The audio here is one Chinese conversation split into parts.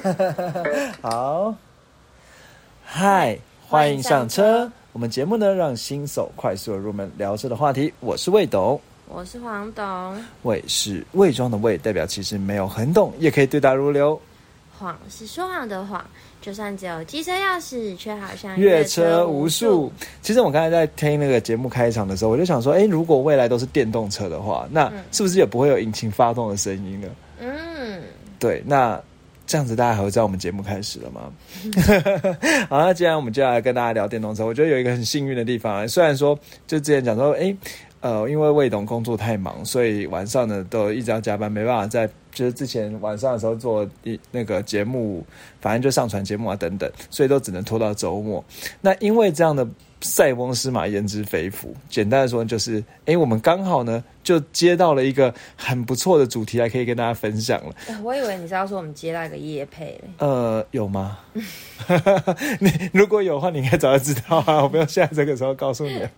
好，嗨，欢迎上车。我们节目呢，让新手快速的入门聊车的话题。我是魏董，我是黄董。魏是伪装的魏，代表其实没有很懂，也可以对答如流。谎是说谎的谎，就算只有机车钥匙，却好像越车无数。其实我刚才在听那个节目开场的时候，我就想说，哎，如果未来都是电动车的话，那是不是也不会有引擎发动的声音呢？嗯，对，那这样子大家还会在我们节目开始了吗？好，那既然我们就要来跟大家聊电动车，我觉得有一个很幸运的地方，虽然说就之前讲说，哎。呃，因为魏董工作太忙，所以晚上呢都一直要加班，没办法在就是之前晚上的时候做一那个节目，反正就上传节目啊等等，所以都只能拖到周末。那因为这样的塞翁失马焉知非福，简单的说就是，哎，我们刚好呢就接到了一个很不错的主题来可以跟大家分享了。我以为你是要说我们接到一个叶配嘞？呃，有吗？你如果有的话，你应该早就知道啊，我不要现在这个时候告诉你。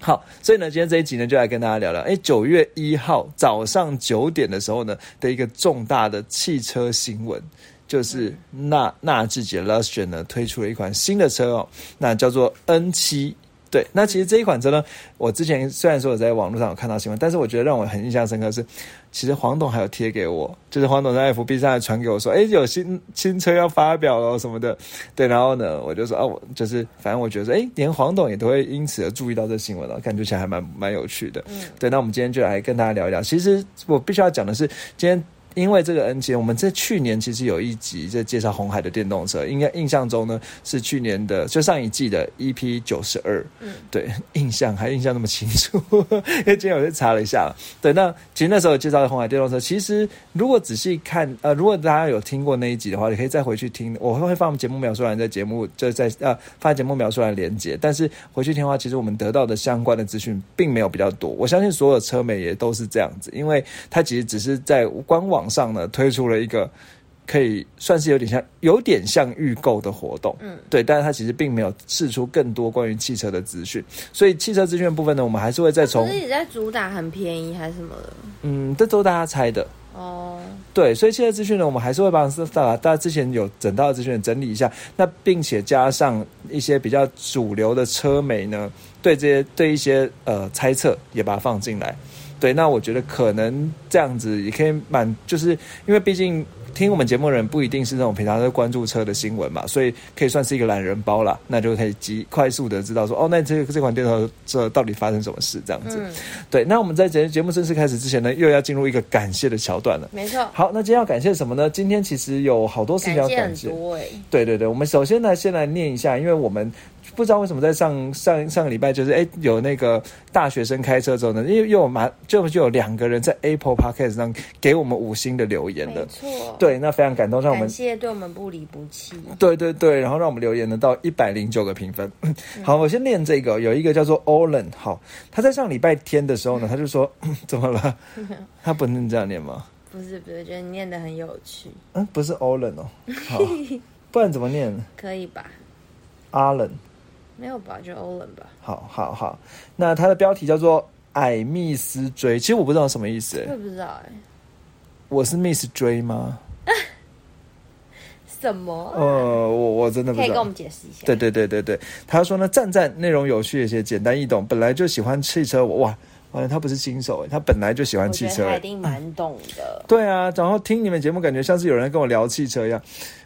好，所以呢，今天这一集呢，就来跟大家聊聊，哎，九月一号早上九点的时候呢，的一个重大的汽车新闻，就是纳纳智捷 Lustron 呢推出了一款新的车哦，那叫做 N 七。对，那其实这一款车呢，我之前虽然说我在网络上有看到新闻，但是我觉得让我很印象深刻是，其实黄董还有贴给我，就是黄董在 FB 上传给我说，哎，有新新车要发表了什么的。对，然后呢，我就说啊，我就是反正我觉得，哎，连黄董也都会因此而注意到这新闻了，感觉起来还蛮蛮有趣的。嗯，对，那我们今天就来跟大家聊一聊。其实我必须要讲的是，今天。因为这个 N 七，我们在去年其实有一集在介绍红海的电动车，应该印象中呢是去年的，就上一季的 EP 九十二。嗯，对，印象还印象那么清楚，因为今天我去查了一下。对，那其实那时候介绍的红海电动车，其实如果仔细看，呃，如果大家有听过那一集的话，你可以再回去听，我会放节目描述栏在节目就在呃发节目描述栏连接。但是回去听的话，其实我们得到的相关的资讯并没有比较多。我相信所有车媒也都是这样子，因为它其实只是在官网。上呢推出了一个可以算是有点像有点像预购的活动，嗯，对，但是它其实并没有试出更多关于汽车的资讯，所以汽车资讯部分呢，我们还是会再从自己在主打很便宜还是什么的，嗯，这都大家猜的。哦，对，所以汽车资讯呢，我们还是会把大家之前有整到的资讯整理一下，那并且加上一些比较主流的车媒呢，对这些对一些呃猜测也把它放进来。对，那我觉得可能这样子也可以满，就是因为毕竟听我们节目的人不一定是那种平常在关注车的新闻嘛，所以可以算是一个懒人包啦。那就可以极快速的知道说，哦，那这这款电动车到底发生什么事这样子。对，那我们在节节目正式开始之前呢，又要进入一个感谢的桥段了。没错。好，那今天要感谢什么呢？今天其实有好多事情要感谢。对对对，我们首先呢，先来念一下，因为我们。不知道为什么在上上上个礼拜就是哎有那个大学生开车之后呢，又又有马就就有两个人在 Apple Podcast 上给我们五星的留言的，没错，对，那非常感动，让我们感谢对我们不离不弃，对对对，然后让我们留言呢到一百零九个评分。好，我先念这个，有一个叫做 Olen，好，他在上礼拜天的时候呢，他就说 怎么了？他不能这样念吗？不是不是，觉得你念的很有趣。嗯，不是 Olen 哦，好，不然怎么念？可以吧？Allen。没有吧，就欧伦吧。好，好，好。那它的标题叫做《矮密斯追》，其实我不知道什么意思。我也不知道哎。我是 Miss 追吗？什么？呃，我我真的不知道。可以跟我们解释一下。对对对对对，他说呢，赞赞内容有趣，一些简单易懂。本来就喜欢汽车，哇，完了，他不是新手哎，他本来就喜欢汽车，他一定蛮懂的。对啊，然后听你们节目，感觉像是有人跟我聊汽车一样。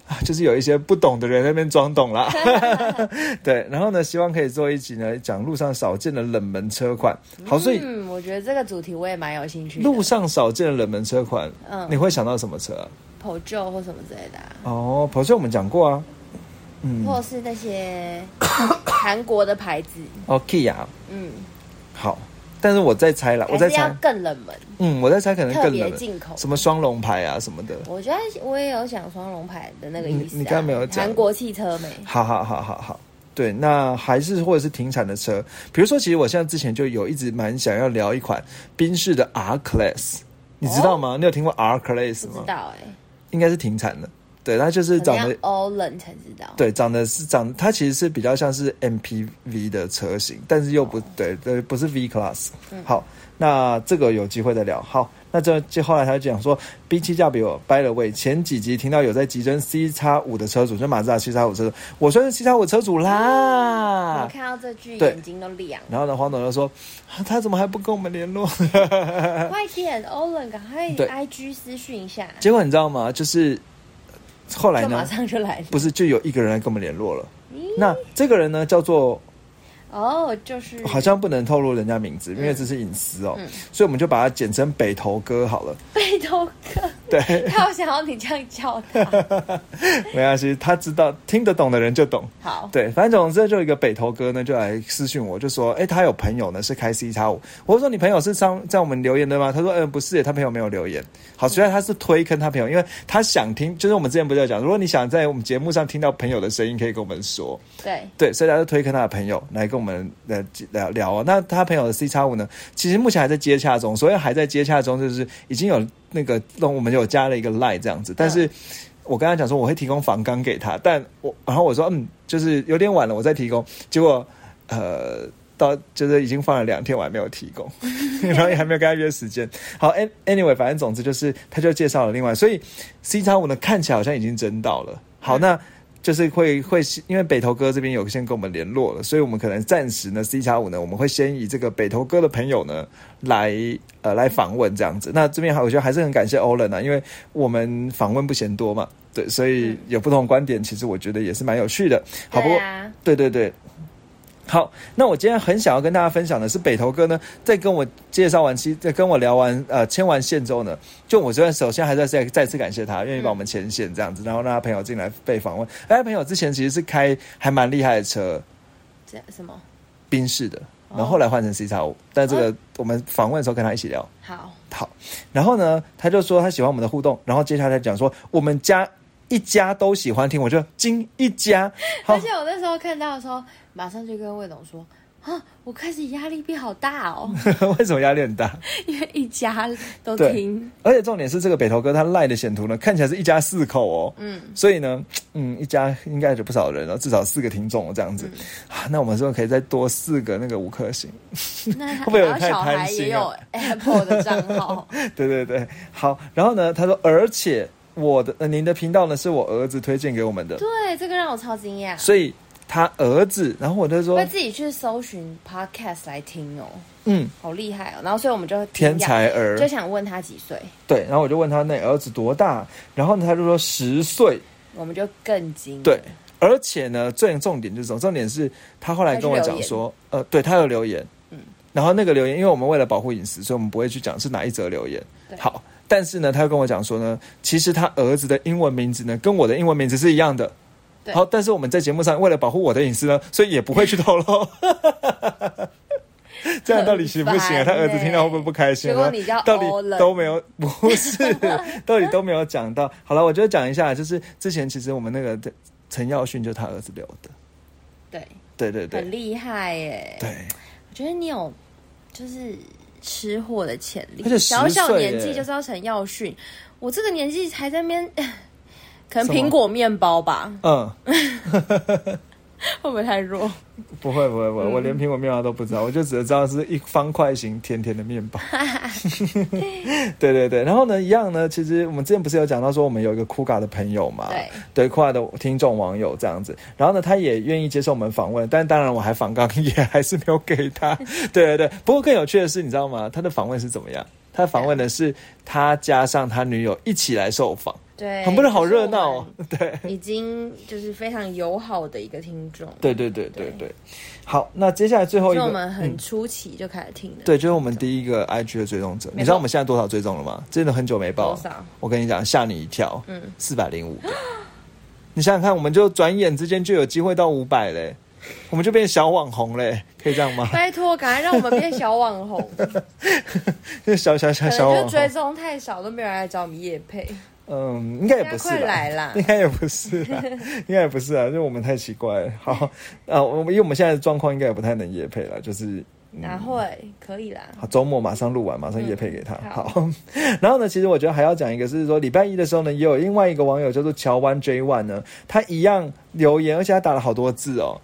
就是有一些不懂的人那边装懂了，对，然后呢，希望可以做一集呢，讲路上少见的冷门车款。好，所以嗯，我觉得这个主题我也蛮有兴趣。路上少见的冷门车款，嗯，你会想到什么车？Peugeot 或什么之类的。哦，Peugeot 我们讲过啊，嗯，或是那些韩国的牌子。哦，Kia。嗯，好。但是我在猜了，我在猜更冷门。嗯，我在猜可能更冷进口，什么双龙牌啊什么的。我觉得我也有想双龙牌的那个意思。你刚刚没有讲韩国汽车没？好好好好好，对，那还是或者是停产的车，比如说，其实我现在之前就有一直蛮想要聊一款宾士的 R Class，你知道吗？你有听过 R Class 吗？知道哎，应该是停产的。对，他就是长得 Olen 才知道。对，长得是长，它其实是比较像是 MPV 的车型，但是又不对，对，不是 V Class。好，那这个有机会再聊。好，那这就后来他就讲说，B 七价比我 by the way，前几集听到有在急征 C 叉五的车主，就马自达 C 叉五车主，我说是 C 叉五车主啦我啦。看到这句眼睛都亮。然后呢，黄总就说，啊他怎么还不跟我们联络？快点，Olen，赶快 IG 私讯一下，结果你知道吗？就是后来呢，上就来了。不是就有一个人来跟我们联络了。那这个人呢，叫做哦，就是好像不能透露人家名字，因为这是隐私哦，嗯所以我们就把它简称北头哥好了。北头哥，对，他好想要你这样叫他。没关系，他知道听得懂的人就懂。好，对，反正总之就有一个北头哥呢，就来私讯我，就说，哎、他有朋友呢是开 C 叉五，我说你朋友是上在我们留言的吗？他说，嗯、不是，他朋友没有留言。好，虽然他是推坑他朋友，因为他想听，就是我们之前不是在讲，如果你想在我们节目上听到朋友的声音，可以跟我们说。对，对，所以他就推坑他的朋友来跟我们呃聊聊哦。那他朋友的 C 叉五呢，其实目前还在接洽中，所以还在接洽中，就是已经有那个那我们有加了一个 line 这样子，但是。我跟他讲说我会提供房纲给他，但我然后我说嗯，就是有点晚了，我再提供。结果呃，到就是已经放了两天，我还没有提供，然后也还没有跟他约时间。好，an anyway，反正总之就是他就介绍了另外，所以 C 叉五呢看起来好像已经真到了。好，那就是会会因为北投哥这边有先跟我们联络了，所以我们可能暂时呢 C 叉五呢，我们会先以这个北投哥的朋友呢来呃来访问这样子。那这边还我觉得还是很感谢 Olen 啊，因为我们访问不嫌多嘛，对，所以有不同观点，其实我觉得也是蛮有趣的。好，不对对对。好，那我今天很想要跟大家分享的是，北头哥呢，在跟我介绍完期，在跟我聊完呃牵完线之后呢，就我这边首先还在再再次感谢他，愿意帮我们牵线这样子，然后让他朋友进来被访问。哎，朋友之前其实是开还蛮厉害的车，这什么？宾士的，然后后来换成 C 叉五，但这个我们访问的时候跟他一起聊。好，好，然后呢，他就说他喜欢我们的互动，然后接下来讲说我们家一家都喜欢听，我就惊一家。好 而且我那时候看到的时候，马上就跟魏董说。啊！我开始压力变好大哦，为什么压力很大？因为一家都对听，而且重点是这个北头哥他赖的显图呢，看起来是一家四口哦，嗯，所以呢，嗯，一家应该有不少人哦，至少四个听众哦，这样子、啊，那我们是不是可以再多四个那个五颗星？那 会不会有太贪心孩也有啊 Apple 的账号，对对对，好，然后呢，他说，而且我的、呃、您的频道呢是我儿子推荐给我们的，对，这个让我超惊讶，所以他儿子，然后我就说会，自己去搜寻 Podcast 来听哦，嗯，好厉害哦。然后所以我们就天才儿。就，想问他几岁，对，然后我就问他那儿子多大，然后呢他就说十岁，我们就更惊。对，而且呢，最重点就是重点是他后来跟我讲说，呃，对他有留言，嗯。然后那个留言，因为我们为了保护隐私，所以我们不会去讲是哪一则留言。对。好，但是呢，他又跟我讲说呢，其实他儿子的英文名字呢，跟我的英文名字是一样的。对好，但是我们在节目上为了保护我的隐私呢，所以也不会去透露。这样到底行不行啊？他儿子听到会不会不开心？结果你叫到底都没有，不是，到底都没有讲到。好了，我就讲一下，就是之前其实我们那个陈耀迅就他儿子留的，对，对对对很厉害耶。对，我觉得你有就是吃货的潜力，而且小小年纪就知道陈耀迅，我这个年纪还在那边，可能苹果面包吧，嗯。会不会太弱？不会不会不会，嗯我连苹果面包都不知道，我就只知道是一方块型甜甜的面包。对对对，然后呢，一样呢，其实我们之前不是有讲到说，我们有一个酷咖的朋友嘛，对，对酷咖的听众网友这样子，然后呢，他也愿意接受我们访问，但当然我还访刚也还是没有给他。对对对，不过更有趣的是，你知道吗？他的访问是怎么样？他访问的是他加上他女友一起来受访，对，很不是好热闹哦。对。已经就是非常友好的一个听众，对对对对对，好，那接下来最后一个，所以我们很嗯初期就开始听的。对，就是我们第一个 IG 的追踪者。你知道我们现在多少追踪了吗？真的很久没报多。少？我跟你讲，吓你一跳，嗯，四百零五。你想想看，我们就转眼之间就有机会到五百嘞，我们就变小网红嘞，可以这样吗？拜托，赶快让我们变小网红。就小小小小网红就追红，踪太少，都没有人来找我们叶配。嗯，应该也不是啦。来啦！应该也不是啦，应该也不是啊，就我们太奇怪了。好，啊，我们因为我们现在的状况应该也不太能夜配了，就是哪会可以啦？好，周末马上录完，马上夜配给他。嗯好，然后呢，其实我觉得还要讲一个，是说礼拜一的时候呢，也有另外一个网友叫做乔湾 J One 呢，他一样留言，而且他打了好多字哦。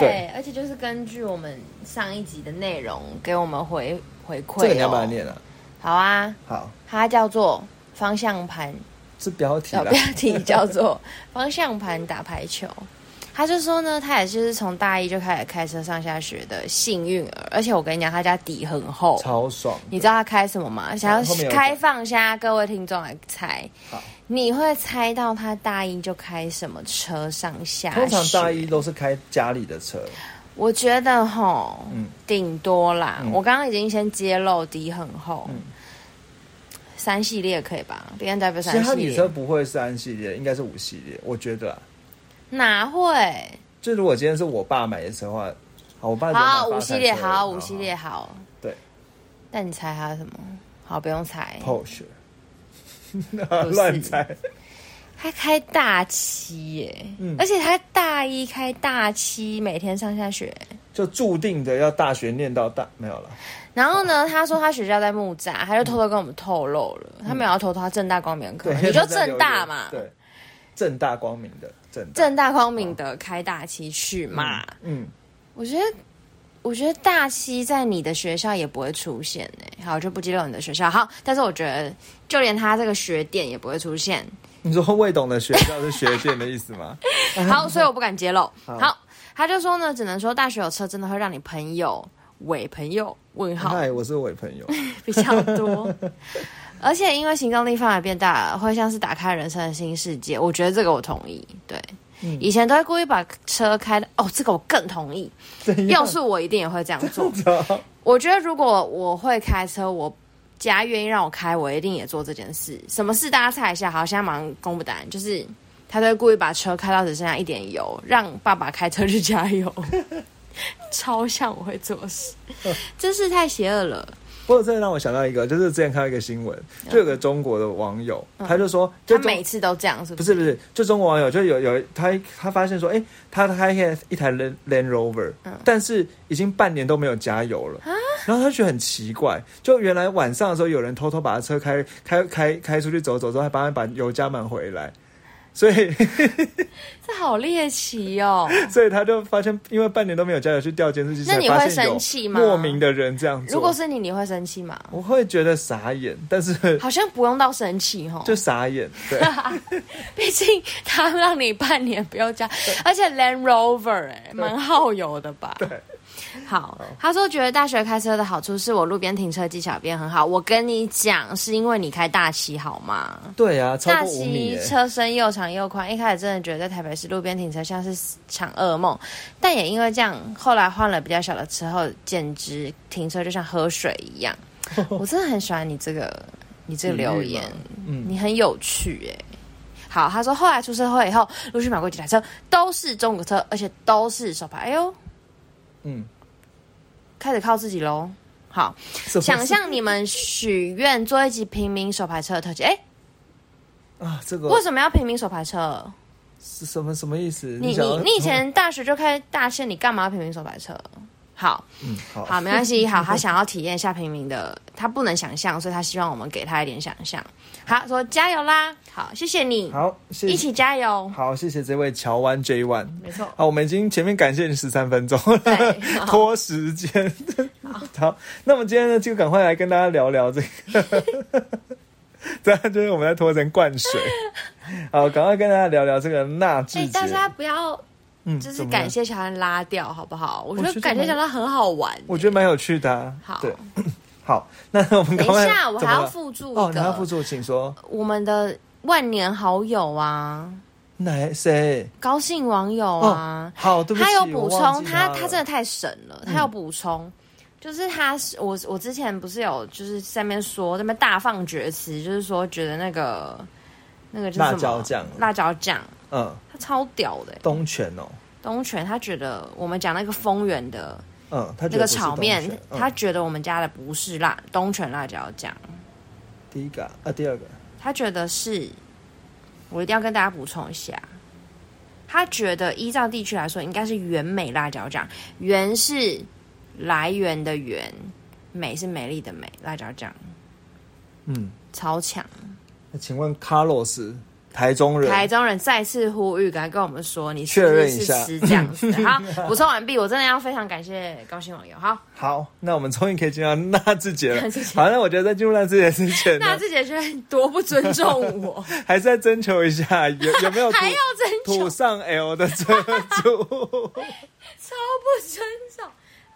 对，而且就是根据我们上一集的内容给我们回回馈、哦。这个你要把它念了。好啊，好，它叫做方向盘，是标题标。题叫做 方向盘打排球。他就说呢，他也就是从大一就开始开车上下学的幸运儿，而且我跟你讲，他家底很厚。超爽。你知道他开什么吗？想要开放一下各位听众来猜好，你会猜到他大一就开什么车上下学？通常大一都是开家里的车，我觉得吼，嗯顶多啦。嗯我刚刚已经先揭露底很厚，嗯三系列可以吧？B N W 其实他三系列女车不会三系列，应该是五系列，我觉得啦。哪会？就如果今天是我爸买的车的话，好，我爸好，五系列好，五系列好。对，但你猜他什么？好，不用猜。Porsche，是 乱猜。他开大七耶，嗯而且他大一开大七，每天上下学。就注定的要大学念到大没有了。然后呢，他说他学校在木栅，他就偷偷跟我们透露了，他没有要偷偷，他正大光明课，对，你就正大嘛，对，正大光明的正大。正大光明的开大七去嘛。嗯，我觉得，我觉得大七在你的学校也不会出现呢、好，就不揭露你的学校。好，但是我觉得，就连他这个学店也不会出现。你说未懂的学校是学店的意思吗？好，所以我不敢揭露。好好，他就说呢，只能说大学有车真的会让你朋友伪朋友问号嗨，我是伪朋友。比较多。而且因为行动力范围变大了，会像是打开人生的新世界。我觉得这个我同意。对，嗯以前都会故意把车开的，哦，这个我更同意。要是我一定也会这样做。我觉得如果我会开车，我家愿意让我开，我一定也做这件事。什么事大家猜一下？好，现在马上公布答案，就是他都会故意把车开到只剩下一点油，让爸爸开车去加油。超像我会做事，真是太邪恶了。不过这让我想到一个，就是之前看到一个新闻，就有个中国的网友，他就说，就他每次都这样，是不是？不是不是，就中国网友就有有他他发现说，哎、他开一台 Land Land Rover，、但嗯是已经半年都没有加油了，啊然后他觉得很奇怪，就原来晚上的时候有人偷偷把他车开开开开出去走走之后，还帮他把油加满回来。所以，这好猎奇哦。所以他就发现，因为半年都没有加油，去调监视器，那你会生气吗莫名的人这样做，如果是你，你会生气吗？我会觉得傻眼，但是好像不用到生气哈，就傻眼，对。毕竟他让你半年不用加，而且 Land Rover 哎、蛮耗油的吧？对。好，他说觉得大学开车的好处是我路边停车技巧变很好。我跟你讲，是因为你开大七好吗？对啊，超大七，车身又长又宽，一开始真的觉得在台北市路边停车像是场噩梦，但也因为这样，后来换了比较小的车后，简直停车就像喝水一样。我真的很喜欢你这个你这个留言，嗯，你很有趣哎、好，他说后来出社会以后，陆续买过几台车，都是中国车，而且都是手牌。哎呦，嗯，开始靠自己喽。好，想象你们许愿做一集平民手牌车的特辑。哎、啊，这个为什么要平民手牌车？是什么什么意思？你你你以前大学就开大线，你干嘛要平民手牌车？好嗯好好，没关系。好，他想要体验一下平民的，他不能想象，所以他希望我们给他一点想象。好，说加油啦！好，谢谢你，好，谢谢一起加油。好，谢谢这位乔湾 J One。没错，好，我们已经前面感谢你十三分钟 拖时间。好，那我们今天呢，就赶快来跟大家聊聊这个，这样就是我们在拖成灌水。好，赶快跟大家聊聊这个纳智哎、捷。大家不要嗯，就是感，谢乔安拉掉，好不好？我觉得感谢乔安很好玩。我觉得蛮有趣的、啊。好对，好，那我们等一下，我还要附注哦，你要附注，请说。我们的万年好友啊，哪谁？高兴网友啊，好，对不起，他有补充，他他真的太神了，他有补充。就是他是我我之前不是有就是在那边说那边大放厥词，就是说觉得那个那个就是辣椒酱。辣椒酱，嗯，他超屌的欸。东泉哦，东泉他觉得我们讲那个丰原的嗯，那个炒面，嗯他觉得我们家的不是辣东泉辣椒酱，第一个啊啊，第二个。他觉得是，我一定要跟大家补充一下，他觉得依照地区来说，应该是原美辣椒酱，原是来源的源，美是美丽的美，辣椒酱嗯，超强。那请问 Carlos 台中人，台中人再次呼吁，赶快跟我们说你确认一下是这样子的。好，补充完毕，我真的要非常感谢高兴网友。好，好，那我们终于可以进到纳智捷了纳智。捷好，那我觉得在进入纳智捷之前呢，那自己觉得多不尊重我，还是再征求一下有有没有 还要征求，土上 L 的车主。超不尊重。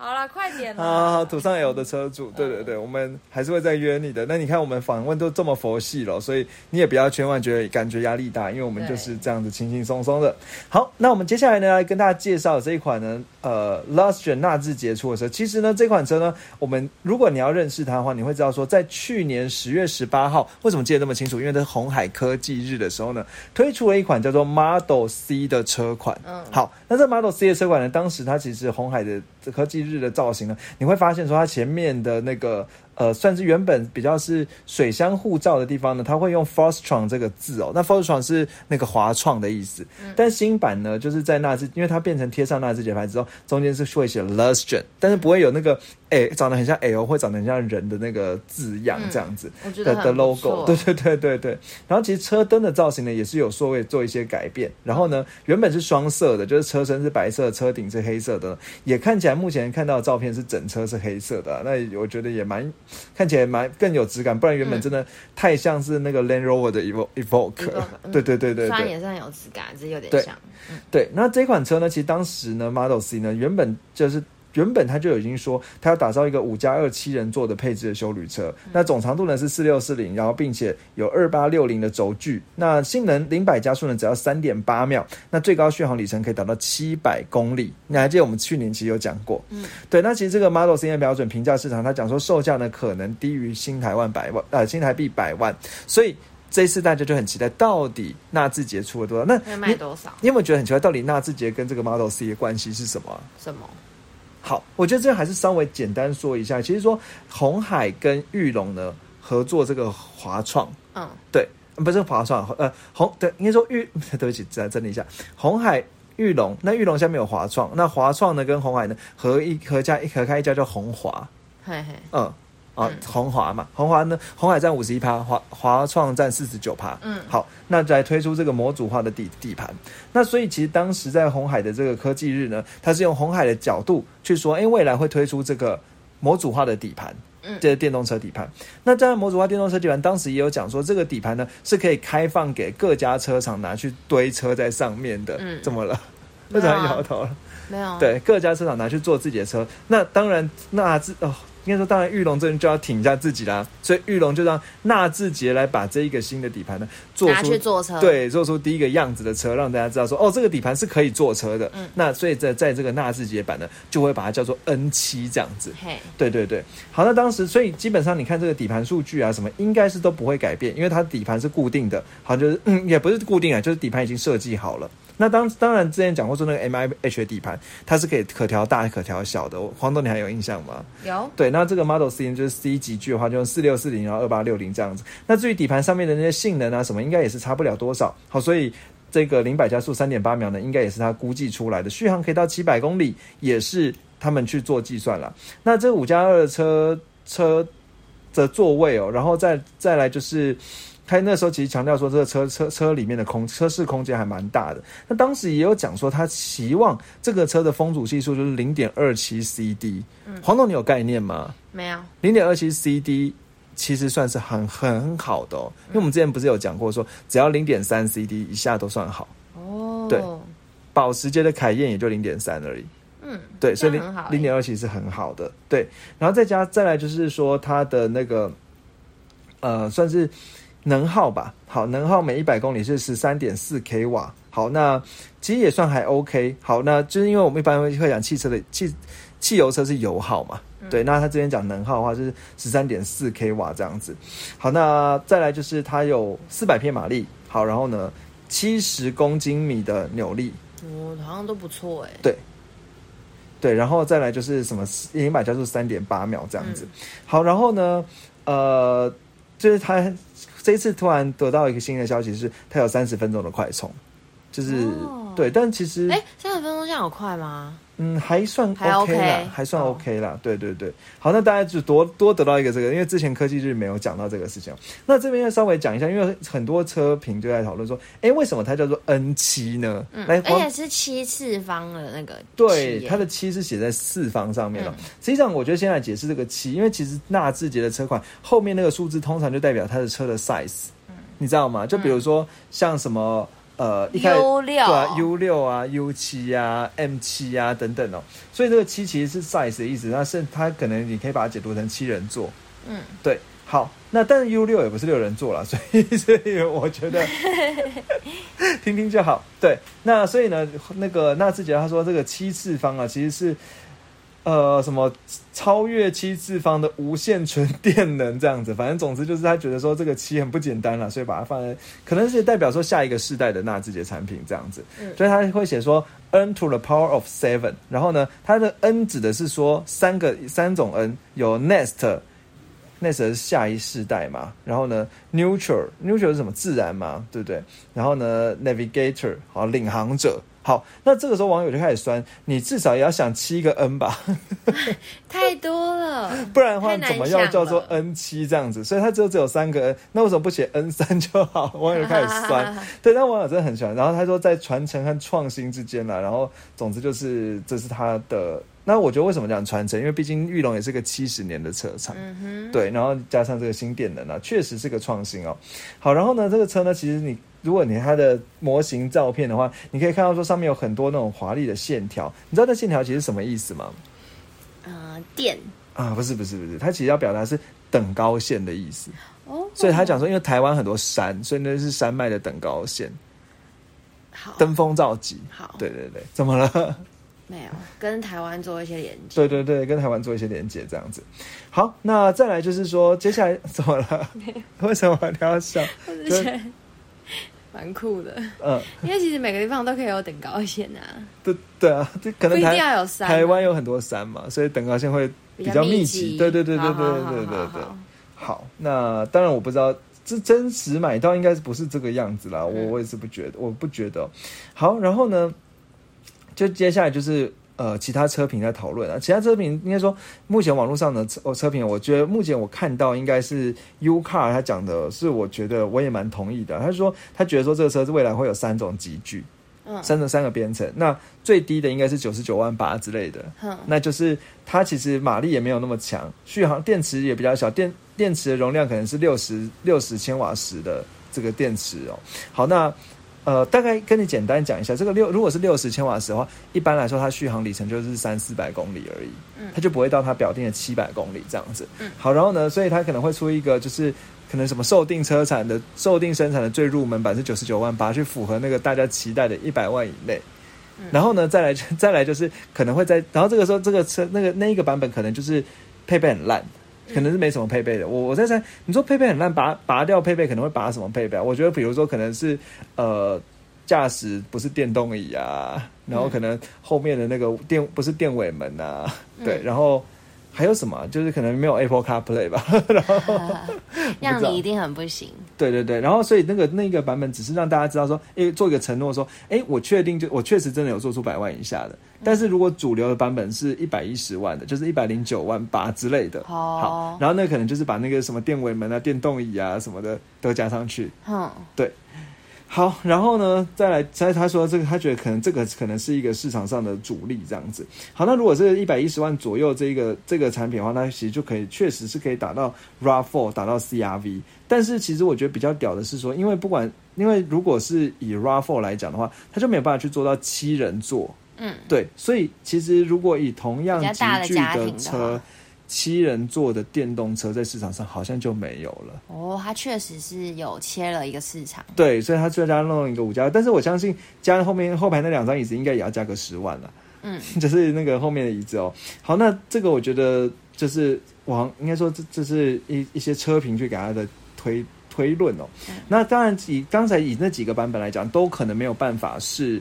好了，快点好好好，了。土上有的车主，对对对，我们还是会再约你的。那你看我们访问都这么佛系了，所以你也不要千万觉得感觉压力大，因为我们就是这样子轻轻松松的。好，那我们接下来呢，来跟大家介绍这一款呢，呃 l u s t r 纳智捷出的车。其实呢，这款车呢，我们如果你要认识它的话，你会知道说，在去年十月十八号，为什么记得那么清楚？因为在红海科技日的时候呢，推出了一款叫做 Model C 的车款。嗯好，那这 Model C 的车款呢，当时它其实红海的科技日的造型呢，你会发现说它前面的那个呃，算是原本比较是水箱护罩的地方呢，它会用 Fortron 这个字哦。那 Fortron 是那个华创的意思，但新版呢，就是在纳智，因为它变成贴上纳智节牌之后，中间是会写 Lustron，但是不会有那个诶、长得很像 L 或长得很像人的那个字样这样子。的的 logo，错对对对对对。然后其实车灯的造型呢，也是有稍微做一些改变。然后呢，原本是双色的，就是车身是白色，车顶是黑色的，也看起来目前看到的照片是整车是黑色的啊、那我觉得也蛮看起来蛮更有质感，不然原本真的太像是那个 Land Rover 的 Evo Evoque，Evoque，嗯 对对对对对。虽然也是很有质感，只是有点对像。对，那这款车呢，其实当时呢，Model C 呢，原本就是。原本他就已经说，他要打造一个五加二七人座的配置的修旅车，那总长度呢是四六四零，然后并且有二八六零的轴距，那性能零百加速呢只要三点八秒，那最高续航里程可以达到七百公里。你还记得我们去年其实有讲过，嗯，对，那其实这个 Model C 的标准评价市场，他讲说售价呢可能低于新台湾百万，呃，新台币百万，所以这一次大家就很期待，到底纳智捷出了多少？那卖多少？你有没有觉得很奇怪？到底纳智捷跟这个 Model C 的关系是什么啊、什么？好，我觉得这还是稍微简单说一下。其实说红海跟玉龙呢合作这个华创，嗯，对，不是华创，呃，红对，应该说玉，对不起，再整理一下，红海。玉龙，那玉龙下面有华创，那华创呢跟红海呢合一合家一合开一家叫红华，嘿嘿，嗯，啊，红华嘛，红华呢，红海占五十一趴，华华创占四十九趴。嗯好，那来推出这个模组化的底底盘。那所以其实当时在红海的这个科技日呢，它是用红海的角度去说，哎，未来会推出这个模组化的底盘。嗯这个电动车底盘，那这样模组化电动车底盘，当时也有讲说，这个底盘呢是可以开放给各家车厂拿去堆车在上面的。嗯怎么了？为什么摇头了？没有。，对，各家车厂拿去做自己的车。那当然，那这哦，应该说，当然玉龙这边就要挺一下自己啦。所以玉龙就让纳智捷来把这一个新的底盘呢做拿出去坐车。，对，做出第一个样子的车，让大家知道说，哦，这个底盘是可以坐车的。嗯那所以在在这个纳智捷版呢，就会把它叫做 N 七这样子。嘿，对对对，好，那当时所以基本上你看这个底盘数据啊什么，应该是都不会改变，因为它底盘是固定的，好像就是嗯也不是固定啊，就是底盘已经设计好了。那当当然之前讲过说那个 M I H 的底盘，它是可以可调大可调小的。黄豆你还有印象吗？有对，那这个 Model C 呢就是 C 级距的话，就用四六四零，然后二八六零这样子。那至于底盘上面的那些性能啊什么，应该也是差不了多少。好，所以这个零百加速三点八秒呢，应该也是它估计出来的，续航可以到七百公里，也是他们去做计算了。那这五加二的车车的座位哦，然后再再来就是。他那时候其实强调说，这个车车车里面的空车室空间还蛮大的。那当时也有讲说，他期望这个车的风阻系数就是零点二七 CD。黄总，你有概念吗？没有？零点二七 CD 其实算是很很好的哦，因为我们之前不是有讲过说，只要零点三 CD 以下都算好。哦，对保时捷的凯宴也就零点三而已。嗯，对，所以零点二其实是很好的，对，然后再加再来就是说它的那个呃算是能耗吧，好，能耗每一百公里是十三点四 k 瓦，好，那其实也算还 OK，好，那就是因为我们一般会会讲汽车的汽汽油车是油耗嘛，对，那他这边讲能耗的话是十三点四 k 瓦这样子，好，那再来就是它有四百匹马力，好，然后呢七十公斤米的扭力，哦好像都不错哎。对，对然后再来就是什么零百加速三点八秒这样子。好，然后呢，呃，就是他这一次突然得到一个新的消息是，它有三十分钟的快充。就是、哦对，但其实哎，三十分钟这样有快吗？嗯，还算还 OK 啦，OK 还算哦 OK 啦。对对对，好，那大家就多多得到一个这个，因为之前科技日没有讲到这个事情。那这边要稍微讲一下，因为很多车评就在讨论说，哎，为什么它叫做 N 七呢？嗯，来，而且是七次方的那个对，它的七是写在四方上面的、嗯实际上，我觉得先来解释这个七，因为其实纳智捷的车款后面那个数字通常就代表它的车的 size，、你知道吗？就比如说像什么。呃，一开始 U6 对啊，U 六啊，U 七啊，M 七啊等等哦，所以这个七其实是 size 的意思，那是它可能你可以把它解读成七人座，嗯，对，好，那但是 U 六也不是六人座啦，所以所以我觉得 听听就好。对，那所以呢，那个纳智捷他说这个七次方啊，其实是呃什么超越七次方的无限纯电能这样子，反正总之就是他觉得说这个七很不简单了，所以把它放在可能是代表说下一个世代的纳智捷产品这样子，嗯所以他会写说 n to the power of seven，然后呢，它的 n 指的是说三个三种 n，有 nest。nest 是下一世代嘛，然后呢，neutral neutral 是什么？自然嘛，对不对？然后呢，navigator 好，领航者。好，那这个时候网友就开始酸，你至少也要想七个 n 吧，太多了，不然的话怎么要叫做 n 七这样子？所以它只有只有三个 n，那为什么不写 n 三就好？网友就开始酸。对，但网友真的很喜欢。然后他说，在传承和创新之间啦，然后总之就是这是他的。那我觉得为什么讲传承？因为毕竟玉龙也是个七十年的车厂，嗯，对，然后加上这个新电能啊，确实是个创新哦。好，然后呢，这个车呢，其实你如果你它的模型照片的话，你可以看到说上面有很多那种华丽的线条。你知道那线条其实是什么意思吗？呃，电啊，不是不是不是，它其实要表达是等高线的意思。哦，所以他讲说，因为台湾很多山，所以那是山脉的等高线，好登峰造极。好，对对对，怎么了？没有跟台湾做一些连接，对对对，跟台湾做一些连接，这样子。好，那再来就是说，接下来怎么了？为什么你要笑？我是觉得蛮酷的，嗯，因为其实每个地方都可以有等高线啊，对对啊，这可能台要有山啊，台湾有很多山嘛，所以等高线会比较密集。对对对对对对对对对。好，那当然我不知道。这真实买到应该是不是这个样子啦，我嗯我也是不觉得，我不觉得。好，然后呢，就接下来就是呃其他车评在讨论啊，其他车评应该说目前网络上的车哦车评，我觉得目前我看到应该是 U Car 他讲的是我觉得我也蛮同意的，他说他觉得说这个车子未来会有三种集聚，嗯。三种三个编程，那最低的应该是九十九万八之类的，哼，那就是它其实马力也没有那么强，续航电池也比较小，电电池的容量可能是六十六十千瓦时的这个电池哦。好，那呃，大概跟你简单讲一下，这个六如果是六十千瓦时的话，一般来说它续航里程就是三四百公里而已，嗯它就不会到它表定的七百公里这样子。嗯好，然后呢，所以它可能会出一个就是。可能什么受定车产的受定生产的最入门版是九十九万八，去符合那个大家期待的一百万以内。然后呢，再来再来就是可能会在，然后这个时候这个车那个那一个版本可能就是配备很烂，可能是没什么配备的。我我在猜，你说配备很烂，拔拔掉配备可能会拔什么配备啊？我觉得比如说可能是呃驾驶不是电动椅啊，然后可能后面的那个电不是电尾门啊，对，然后还有什么？啊？就是可能没有 Apple CarPlay 吧，然后 让你一定很不行。对对对，然后所以那个那个版本只是让大家知道说，诶，做一个承诺说，诶，我确定就我确实真的有做出百万以下的，但是如果主流的版本是一百一十万的，就是一百零九万八之类的，哦。好，然后那可能就是把那个什么电尾门啊、电动椅啊什么的都加上去，哼，好，然后呢，再来，再他说这个，他觉得可能这个可能是一个市场上的主力这样子。好，那如果是一百一十万左右这个这个产品的话，那其实就可以确实是可以打到 RAV4，打到 CRV。但是其实我觉得比较屌的是说，因为不管因为如果是以 RAV4 来讲的话，它就没有办法去做到七人座，嗯，对，所以其实如果以同样比较级大的距的车话，七人座的电动车在市场上好像就没有了。哦，它确实是有切了一个市场。对，所以它最加弄一个五加，但是我相信加后面后排那两张椅子应该也要加个十万了。嗯，就是那个后面的椅子哦。好，那这个我觉得就是往应该说这这是一一些车评去给他的推推论哦。那当然以刚才以那几个版本来讲，都可能没有办法是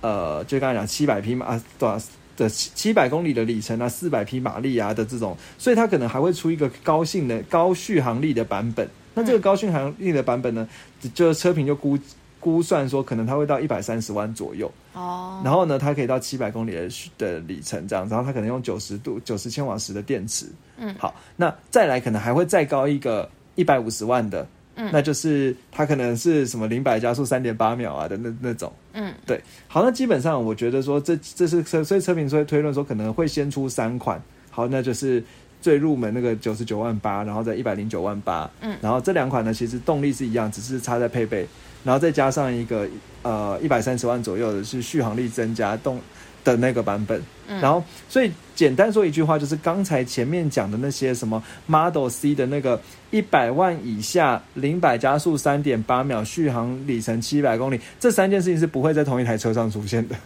呃，就刚才讲七百匹马啊，多少？的七百公里的里程啊，四百匹马力啊的这种，所以它可能还会出一个高性能高续航力的版本。那这个高续航力的版本呢，就车评就估估算说，可能它会到一百三十万左右。哦，然后呢，它可以到七百公里的的里程这样，然后它可能用九十度九十千瓦时的电池。嗯好，那再来可能还会再高一个一百五十万的，嗯。那就是它可能是什么零百加速三点八秒啊的那那种。嗯。对，好，那基本上我觉得说这这是车，所以车评所以推论说可能会先出三款，好，那就是最入门那个九十九万八，然后在一百零九万八，嗯。然后这两款呢其实动力是一样，只是差在配备，然后再加上一个呃一百三十万左右的是续航力增加动的那个版本，嗯。然后所以简单说一句话，就是刚才前面讲的那些什么 Model C 的那个一百万以下零百加速三点八秒，续航里程七百公里，这三件事情是不会在同一台车上出现的。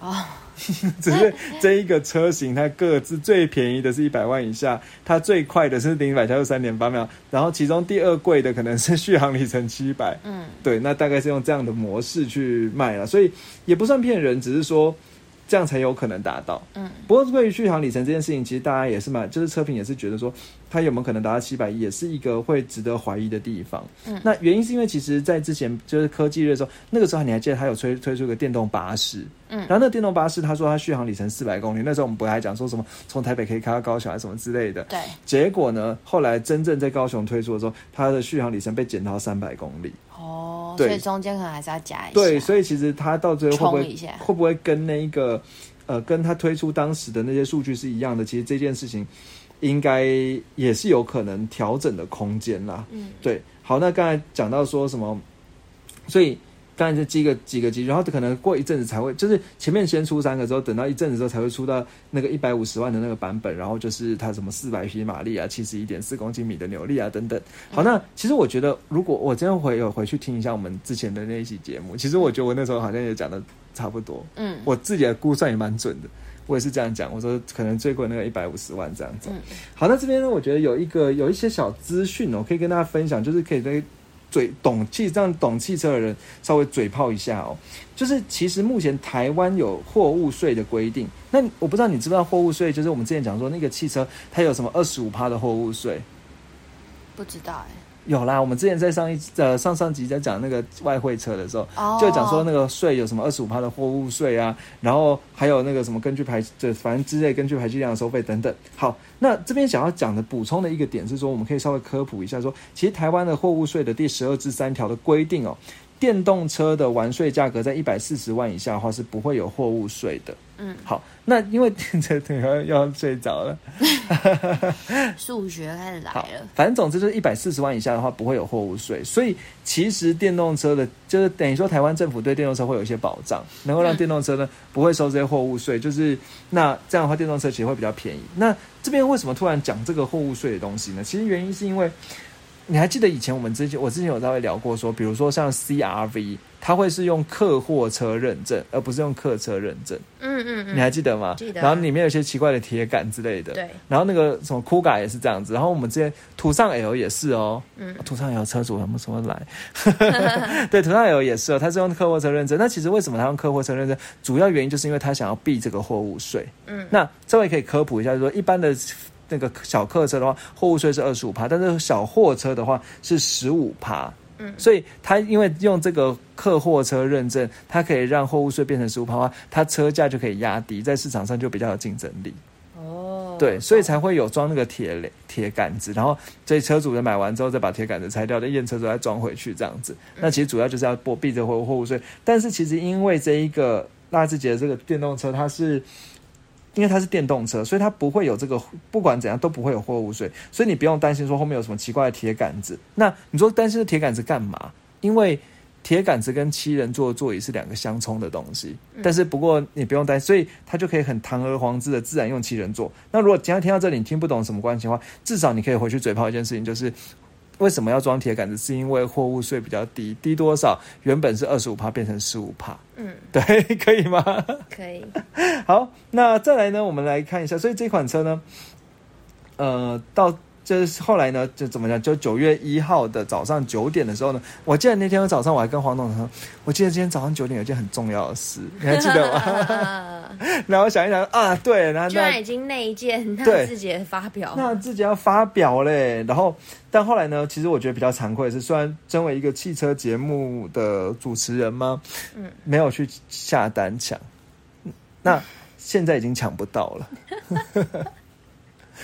哦，只是这一个车型，它各自最便宜的是一百万以下，它最快的是零百加速三点八秒，然后其中第二贵的可能是续航里程七百，嗯。对，那大概是用这样的模式去卖了，所以也不算骗人，只是说这样才有可能达到。嗯不过关于续航里程这件事情，其实大家也是蛮，就是车评也是觉得说，它有没有可能达到七百，也是一个会值得怀疑的地方。嗯那原因是因为其实在之前就是科技日的时候，那个时候你还记得它有推推出一个电动巴士，嗯然后那个电动巴士他说它续航里程四百公里，那时候我们不还讲说什么从台北可以开到高雄还是什么之类的。对，结果呢，后来真正在高雄推出的时候，它的续航里程被减到三百公里。哦，对所以中间可能还是要加一下，对，所以其实它到最后会不会会不会跟那一个呃，跟他推出当时的那些数据是一样的？其实这件事情应该也是有可能调整的空间啦。嗯对，好，那刚才讲到说什么，所以刚才这几个几个级，然后可能过一阵子才会，就是前面先出三个之后，等到一阵子之后才会出到那个一百五十万的那个版本，然后就是它什么四百匹马力啊，七十一点四公斤米的扭力啊等等。好，那其实我觉得，如果我今天回有回去听一下我们之前的那一期节目，其实我觉得我那时候好像也讲的差不多，嗯我自己的估算也蛮准的。我也是这样讲，我说可能最贵那个一百五十万这样子。嗯好，那这边呢，我觉得有一个有一些小资讯哦，可以跟大家分享，就是可以在嘴懂汽这样懂汽车的人稍微嘴炮一下哦。就是其实目前台湾有货物税的规定，那我不知道你知不知道货物税，就是我们之前讲说那个汽车它有什么二十五趴的货物税。不知道哎，有啦，我们之前在上一呃上上集在讲那个外汇车的时候，哦，就讲说那个税有什么二十五趴的货物税啊，然后还有那个什么根据排这反正之类根据排气量的收费等等。好，那这边想要讲的补充的一个点是说，我们可以稍微科普一下说，其实台湾的货物税的第十二至三条的规定哦，电动车的完税价格在一百四十万以下的话是不会有货物税的。嗯，好，那因为 这这要要睡着了。数学开始来了，，反正总之就是一百四十万以下的话不会有货物税，所以其实电动车的，就是等于说台湾政府对电动车会有一些保障，能够让嗯电动车呢不会收这些货物税，就是那这样的话电动车其实会比较便宜。那这边为什么突然讲这个货物税的东西呢？其实原因是因为你还记得以前我们之前我之前有稍微聊过说，比如说像 CRV，它会是用客货车认证，而不是用客车认证，嗯嗯嗯，你还记得吗？记得然后里面有一些奇怪的铁杆之类的，对，然后那个什么酷改也是这样子，然后我们之前途上 L 也是哦，嗯途上 L 车主有没有什么来？对，途上 L 也是哦，它是用客货车认证。那其实为什么它用客货车认证？主要原因就是因为它想要避这个货物税。嗯那这位可以科普一下，就是说一般的那个小客车的话，货物税是二十五趴，但是小货车的话是十五趴。嗯所以他因为用这个客货车认证，它可以让货物税变成十五趴的话，它车价就可以压低，在市场上就比较有竞争力。哦，对，所以才会有装那个铁垒铁杆子，然后所以车主人买完之后再把铁杆子拆掉，再验车之后再装回去这样子。那其实主要就是要避避这货货物税，但是其实因为这一个纳智捷的这个电动车，它是。因为它是电动车，所以它不会有这个，不管怎样都不会有货物税，所以你不用担心说后面有什么奇怪的铁杆子。那你说担心的铁杆子干嘛？因为铁杆子跟七人座座椅是两个相冲的东西，但是不过你不用担心，所以它就可以很堂而皇之的自然用七人座。那如果今天听到这里你听不懂什么关系的话，至少你可以回去嘴炮一件事情，就是为什么要装铁杆子？是因为货物税比较低，低多少？原本是二十五帕变成十五帕，嗯，对，可以吗？可以，好，那再来呢，我们来看一下，所以这款车呢，呃，到就是后来呢，就怎么讲？就九月一号的早上九点的时候呢，我记得那天早上我还跟黄董说，我记得今天早上九点有件很重要的事，你还记得吗？然后想一想啊，对，然后居然已经内建那对自己的发表，那自己要发表嘞，然后但后来呢，其实我觉得比较惭愧的是，虽然身为一个汽车节目的主持人嘛，嗯，没有去下单抢，那现在已经抢不到了。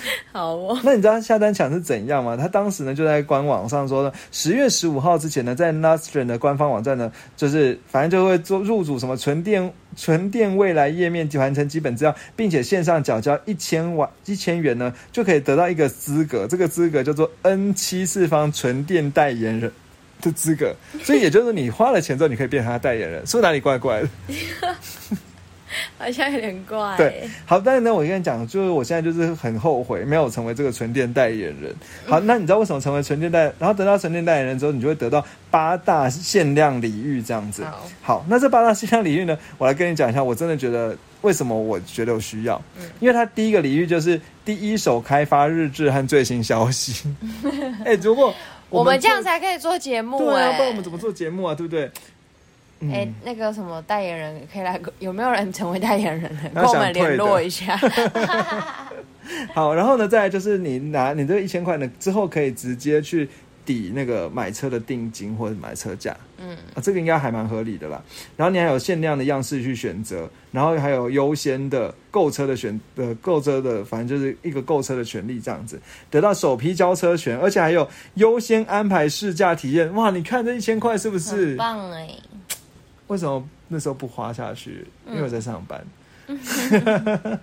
好哦，那你知道下单抢是怎样吗？他当时呢就在官网上说呢，十月十五号之前呢，在 Nastran 的官方网站呢，就是反正就会做入主什么纯电纯电未来页面，完成基本资料，并且线上缴交一千万一千元呢，就可以得到一个资格，这个资格叫做 N 七次方纯电代言人。的资格，所以也就是你花了钱之后，你可以变成他代言人，是不哪里怪怪的？好像有点怪。对，好，但是呢，我跟你讲，就是我现在就是很后悔没有成为这个纯电代言人。好，那你知道为什么成为纯电代？然后得到纯电代言人之后，你就会得到八大限量礼遇这样子。好，好，那这八大限量礼遇呢，我来跟你讲一下，我真的觉得为什么我觉得有需要，嗯因为它第一个礼遇就是第一手开发日志和最新消息。哎、如果我们这样才可以做节目对啊，哎、不然我们怎么做节目啊？对不对？嗯哎、那个什么代言人可以来，有没有人成为代言人跟我们联络一下。好，然后呢，再来就是你拿你这个一千块呢，之后可以直接去抵那个买车的定金或者买车价，嗯，啊，这个应该还蛮合理的啦。然后你还有限量的样式去选择，然后还有优先的购车的选呃购车的，反正就是一个购车的权利这样子，得到首批交车权，而且还有优先安排试驾体验。哇，你看这一千块是不是很？棒哎、为什么那时候不花下去？因为我在上班。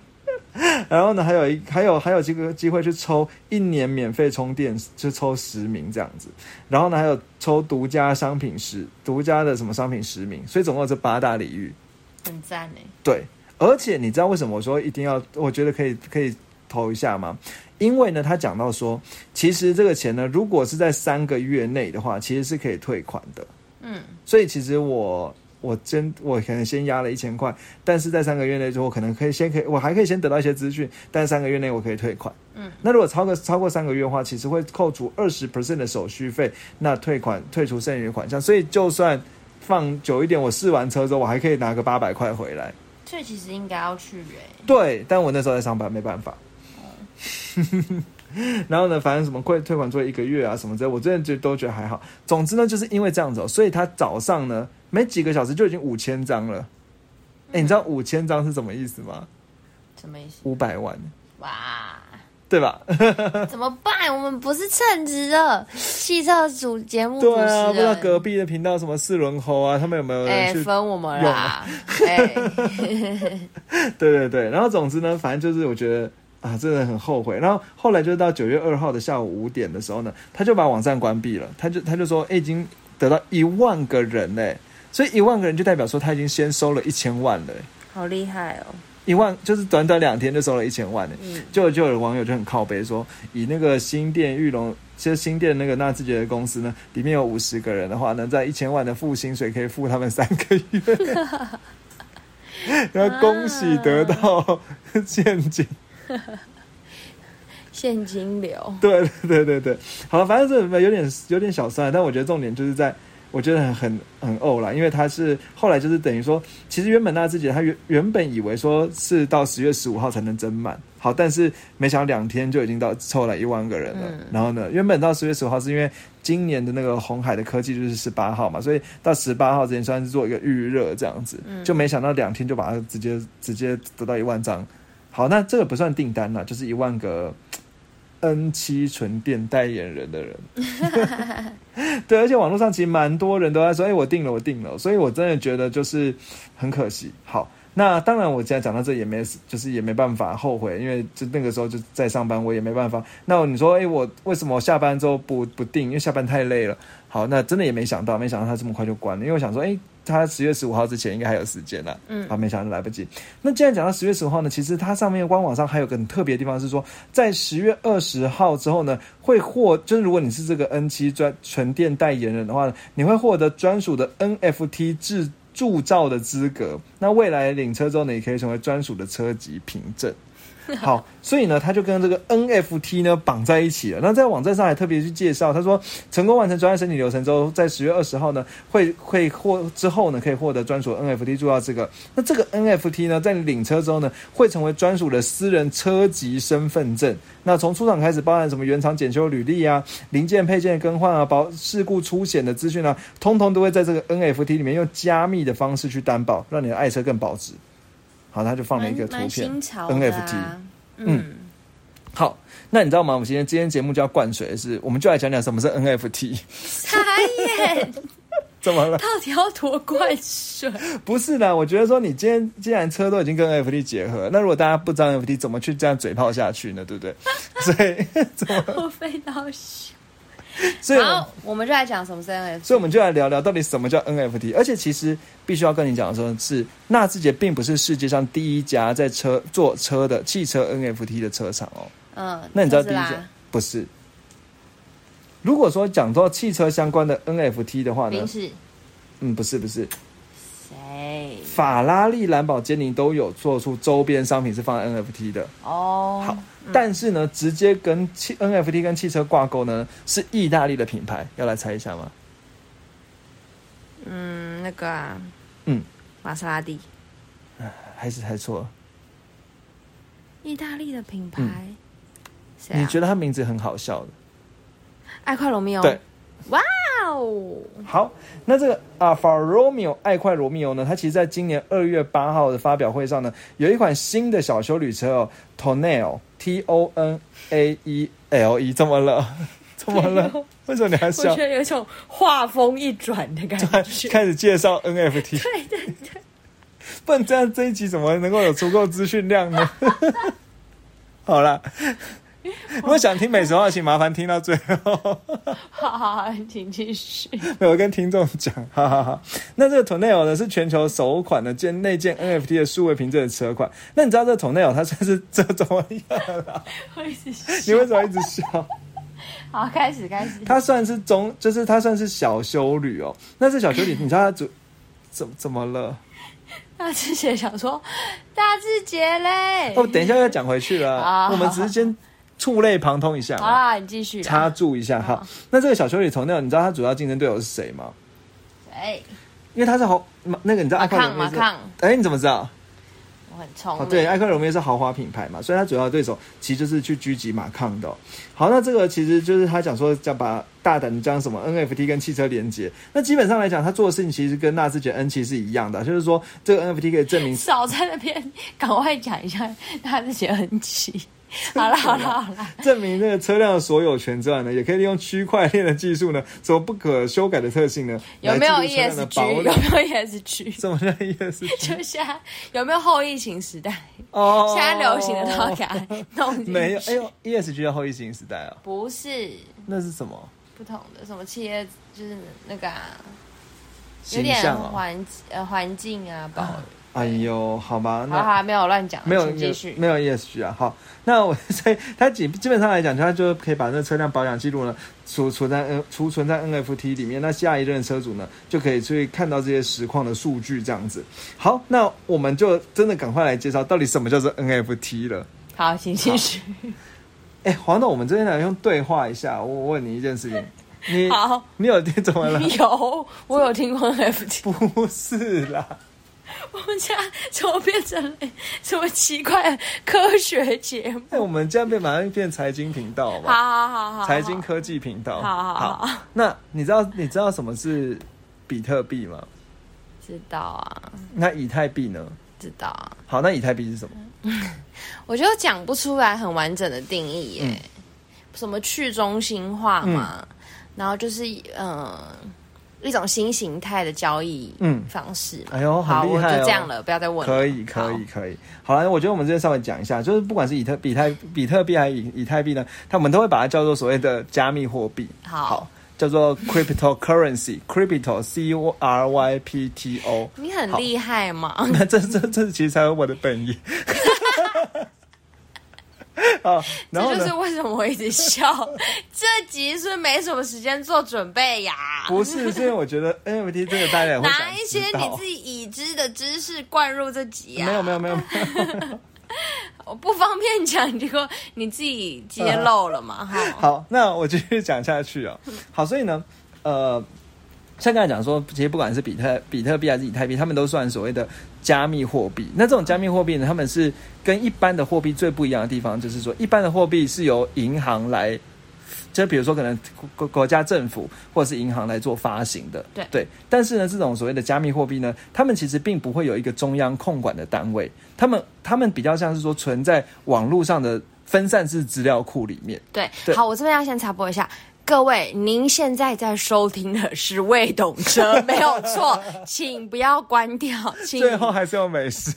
然后呢，还有一还有还有这个机会去抽一年免费充电，就抽十名这样子。然后呢，还有抽独家商品十独家的什么商品十名，所以总共有这八大礼遇。很赞哎、对，而且你知道为什么我说一定要？我觉得可以可以投一下吗？因为呢，他讲到说，其实这个钱呢，如果是在三个月内的话，其实是可以退款的。嗯，所以其实我我真我可能先压了一千块，但是在三个月内之后，可能可以先可以我还可以先得到一些资讯，但三个月内我可以退款。嗯，那如果超过超过三个月的话，其实会扣除二十 percent 的手续费，那退款退出剩余款项，所以就算放久一点，我试完车之后，我还可以拿个八百块回来。所以其实应该要去哎、对，但我那时候在上班，没办法。然后呢，反正什么退退款做一个月啊什么之类，我真的就都觉得还好。总之呢，就是因为这样子、哦，所以他早上呢没几个小时就已经五千张了。哎、你知道五千张是什么意思吗？什么意思？五百万，哇，对吧？怎么办？我们不是称职的汽车主节目对啊，不知道。隔壁的频道什么四轮猴啊，他们有没有哎、人去？分我们啦！哎、对对对，然后总之呢，反正就是我觉得啊，真的很后悔。然后后来就是到九月二号的下午五点的时候呢，他就把网站关闭了，他就他就说，哎，已经得到一万个人嘞，所以一万个人就代表说他已经先收了一千万了，好厉害哦！一万就是短短两天就收了一千万呢。嗯，就就有网友就很靠背说，以那个新店玉龙，其实新店那个纳智捷的公司呢，里面有五十个人的话呢，在一千万的付薪水可以付他们三个月，然后恭喜得到现金。现金流。对对对对对，好了，反正这有点有点小酸，但我觉得重点就是在，我觉得很很很怄啦，因为他是后来就是等于说，其实原本纳智捷他原原本以为说是到十月十五号才能增满，好，但是没想到两天就已经到凑了一万个人了。然后呢，原本到十月十五号是因为今年的那个红海的科技就是十八号嘛，所以到十八号之前算是做一个预热这样子，就没想到两天就把它直接直接得到一万张。好，那这个不算订单了，就是一万个 N 七纯电代言人的人。对，而且网络上其实蛮多人都在说，哎、我订了，我订了，所以我真的觉得就是很可惜。好，那当然我现在讲到这也没，就是也没办法后悔，因为就那个时候就在上班，我也没办法。那你说，哎、我为什么下班之后不不订？因为下班太累了。好，那真的也没想到，没想到他这么快就关了，因为我想说，哎、他十月十五号之前应该还有时间啦。嗯啊，没想到来不及。那既然讲到十月十五号呢，其实它上面官网上还有个很特别的地方是说，在十月二十号之后呢，会获就是如果你是这个 N 七专纯电代言人的话呢，你会获得专属的 NFT 制铸造的资格。那未来领车之后呢，也可以成为专属的车籍凭证。好，所以呢，他就跟这个 NFT 呢绑在一起了。那在网站上还特别去介绍，他说成功完成专业申请流程之后，在十月二十号呢，会会获之后呢，可以获得专属 NFT 铸造这个。那这个 NFT 呢，在你领车之后呢，会成为专属的私人车籍身份证。那从出厂开始，包含什么原厂检修履历啊、零件配件更换啊、保事故出险的资讯啊，通通都会在这个 NFT 里面用加密的方式去担保，让你的爱车更保值。好，他就放了一个图片 NFT。啊嗯，好，那你知道吗？我们今天今天节目叫灌水的是，我们就来讲讲什么是 NFT。傻眼，怎么了？到底要多灌水？不是的，我觉得说你今天既然车都已经跟 NFT 结合，那如果大家不知道 NFT，怎么去这样嘴炮下去呢？对不对？所以，怎么？我非到笑。所以，好，我们就来讲什么是 NFT。所以我们就来聊聊到底什么叫 NFT。而且，其实必须要跟你讲的说，是纳智捷并不是世界上第一家在车做车的汽车 NFT 的车厂哦。嗯，那你知道第一家不是？如果说讲到汽车相关的 NFT 的话呢宾，士嗯，不是不是，谁？法拉利、兰博基尼都有做出周边商品是放在 NFT 的。哦，好，但是呢，直接跟汽 NFT 跟汽车挂钩呢，是意大利的品牌，要来猜一下吗？嗯，那个啊，嗯，玛莎拉蒂，还是猜错了？意大利的品牌，谁你啊？觉得它名字很好笑的？爱快罗密欧。对，哇哦，好，那这个 Alfa Romeo 爱快罗密欧呢，它其实在今年二月八号的发表会上呢，有一款新的小修旅车哦，Tonale T O N A E L E，怎么了？怎么了？为什么你还我笑觉？得有一种画风一转的感觉。开始介绍 NFT，对对对，不然这样这一集怎么能够有足够资讯量呢？好啦，如果想听美食的话，请麻烦听到最后。好好好，请继续。没有跟听众讲，哈哈哈。那这个 Tornado 呢是全球首款的建内建 NFT 的数位凭证的车款。那你知道这个 Tornado 它算是这怎么样啦？我一直你笑。为什么一直笑？好，开始开始。它算是中，就是它算是小修旅哦。那这小修旅，你知道它主怎怎么了？大志杰想说，大志杰嘞。哦，等一下要讲回去了啊，我们只是先触类旁通一下。好啦，你继续。插注一下哈，那这个小修理 Tornado，你知道它主要竞争对手是谁吗？哎，因为它是豪，那个你知道马爱快罗密欧是？抗马抗，哎，你怎么知道？我很聪哦，明。对，艾克罗密欧是豪华品牌嘛，所以它主要的对手其实就是去狙击马抗的哦、好，那这个其实就是他讲说要把大胆的将什么 NFT 跟汽车连接。那基本上来讲，他做的事情其实跟纳智捷 N 七是一样的，就是说这个 NFT 可以证明少在那边，赶快讲一下大志杰很急。好了好了好了，证明这个车辆的所有权之外呢，也可以利用区块链的技术呢，什么不可修改的特性呢，有没有 ESG？有？没有 ESG？什么叫 ESG？就现在有没有后疫情时代？哦现在流行的都要给它弄进去没有？哎呦，ESG 叫后疫情时代啊，不是那是什么？不同的，什么企业就是那个、啊、有点。环呃环境啊，保哎呦，好吧，那好好没有乱讲，没有请继续。没有 ESG 啊。好，那我所以它基基本上来讲，它就可以把那车辆保养记录呢储存在 N 储存在 NFT 里面。那下一任车主呢就可以去看到这些实况的数据，这样子。好，那我们就真的赶快来介绍到底什么叫做 NFT 了。好，请继续。哎，黄总，我们这边来用对话一下。我我问你一件事情，你好，你有听怎么了？有我有听过 NFT，不是啦，我们家怎么变成了什么奇怪的科学节目？哎，我们这样变马上变财经频道好不好好？好财经科技频道。好好好好那你知道你知道什么是比特币吗？知道啊，那以太币呢？知道啊。好，那以太币是什么？我就讲不出来很完整的定义耶，什么去中心化嘛，然后就是嗯、呃一种新形态的交易嗯方式嘛。哎呦，好，厉害、哦、就这样了，不要再问了。可以，可以，可以。好了，我觉得我们这边稍微讲一下，就是不管是以特、比特、比特币还是以以太币呢，他们都会把它叫做所谓的加密货币。好叫做 cryptocurrency，crypto c u r y p t o。你很厉害嘛？那 这这这其实才是我的本意。好，然后这就是？为什么我一直笑。这集是没什么时间做准备呀？不是，是因为我觉得 NFT 这个大家拿一些你自己已知的知识灌入这集啊？没有没有没有没有。我不方便讲，结果你自己揭露了嘛？哈，好，那我继续讲下去哦。好，所以呢，呃，像刚才讲说，其实不管是比特比特币还是以太币，他们都算所谓的加密货币。那这种加密货币呢，他们是跟一般的货币最不一样的地方，就是说，一般的货币是由银行来。就比如说，可能国国家政府或者是银行来做发行的，对对。但是呢，这种所谓的加密货币呢，他们其实并不会有一个中央控管的单位，他们他们比较像是说存在网络上的分散式资料库里面。对，对好，我这边要先插播一下。各位，您现在在收听的是未懂车，没有错，请不要关掉，请最后还是要美食。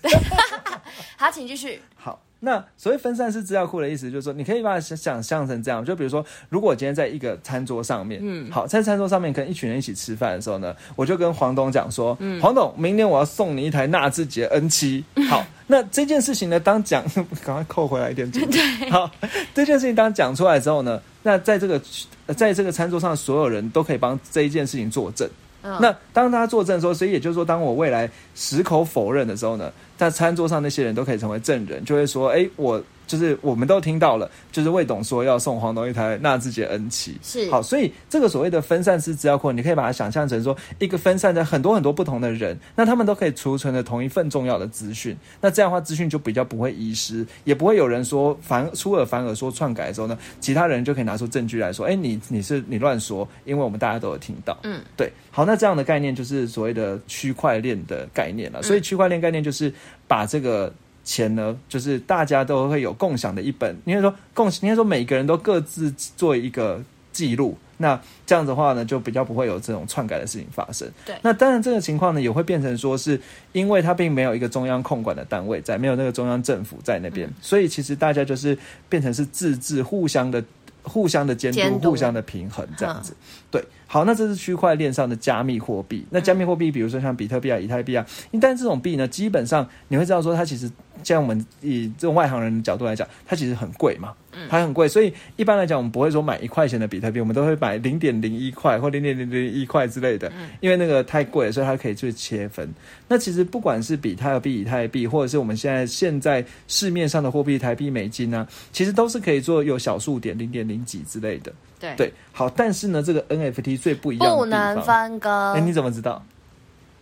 好，请继续。好，那所谓分散式资料库的意思就是说，你可以把它想想象成这样，就比如说，如果我今天在一个餐桌上面，嗯，好，在餐桌上面跟一群人一起吃饭的时候呢，我就跟黄董讲说，嗯，黄董，明年我要送你一台纳智捷 N 七，好，那这件事情呢，当讲，赶快扣回来一点，对，好，这件事情当讲出来之后呢，那在这个呃在这个餐桌上，所有人都可以帮这一件事情作证。那当他作证说，所以也就是说，当我未来矢口否认的时候呢，在餐桌上那些人都可以成为证人，就会说：“哎，我就是我们都听到了，就是魏董说要送黄董一台纳智捷 N 七。”是好，所以这个所谓的分散式资料库，你可以把它想象成说，一个分散在很多很多不同的人，那他们都可以储存的同一份重要的资讯。那这样的话，资讯就比较不会遗失，也不会有人说反出尔反尔说篡改的时候呢，其他人就可以拿出证据来说，哎，你你是你乱说，因为我们大家都有听到。嗯，对，好，那这样的概念就是所谓的区块链的概念了。所以区块链概念就是把这个钱呢，就是大家都会有共享的一本，应该说共，应该说每个人都各自做一个记录。那这样子的话呢，就比较不会有这种篡改的事情发生。对那当然这个情况呢，也会变成说是因为它并没有一个中央控管的单位在，没有那个中央政府在那边，所以其实大家就是变成是自治，互相的。互相的监督，监督互相的平衡，这样子。对，好，那这是区块链上的加密货币。那加密货币，比如说像比特币啊、以太币啊，但是这种币呢，基本上你会知道说，它其实像我们以这种外行人的角度来讲，它其实很贵嘛，它很贵，所以一般来讲，我们不会说买一块钱的比特币，我们都会买零点零一块或零点零零一块之类的，因为那个太贵了，所以它可以去切分。那其实不管是比特币、以太币，或者是我们现在现在市面上的货币台币、美金呢、其实都是可以做有小数点零点零几之类的。对对，好，但是呢，这个 NFT 最不一样的不能分割哎、。你怎么知道？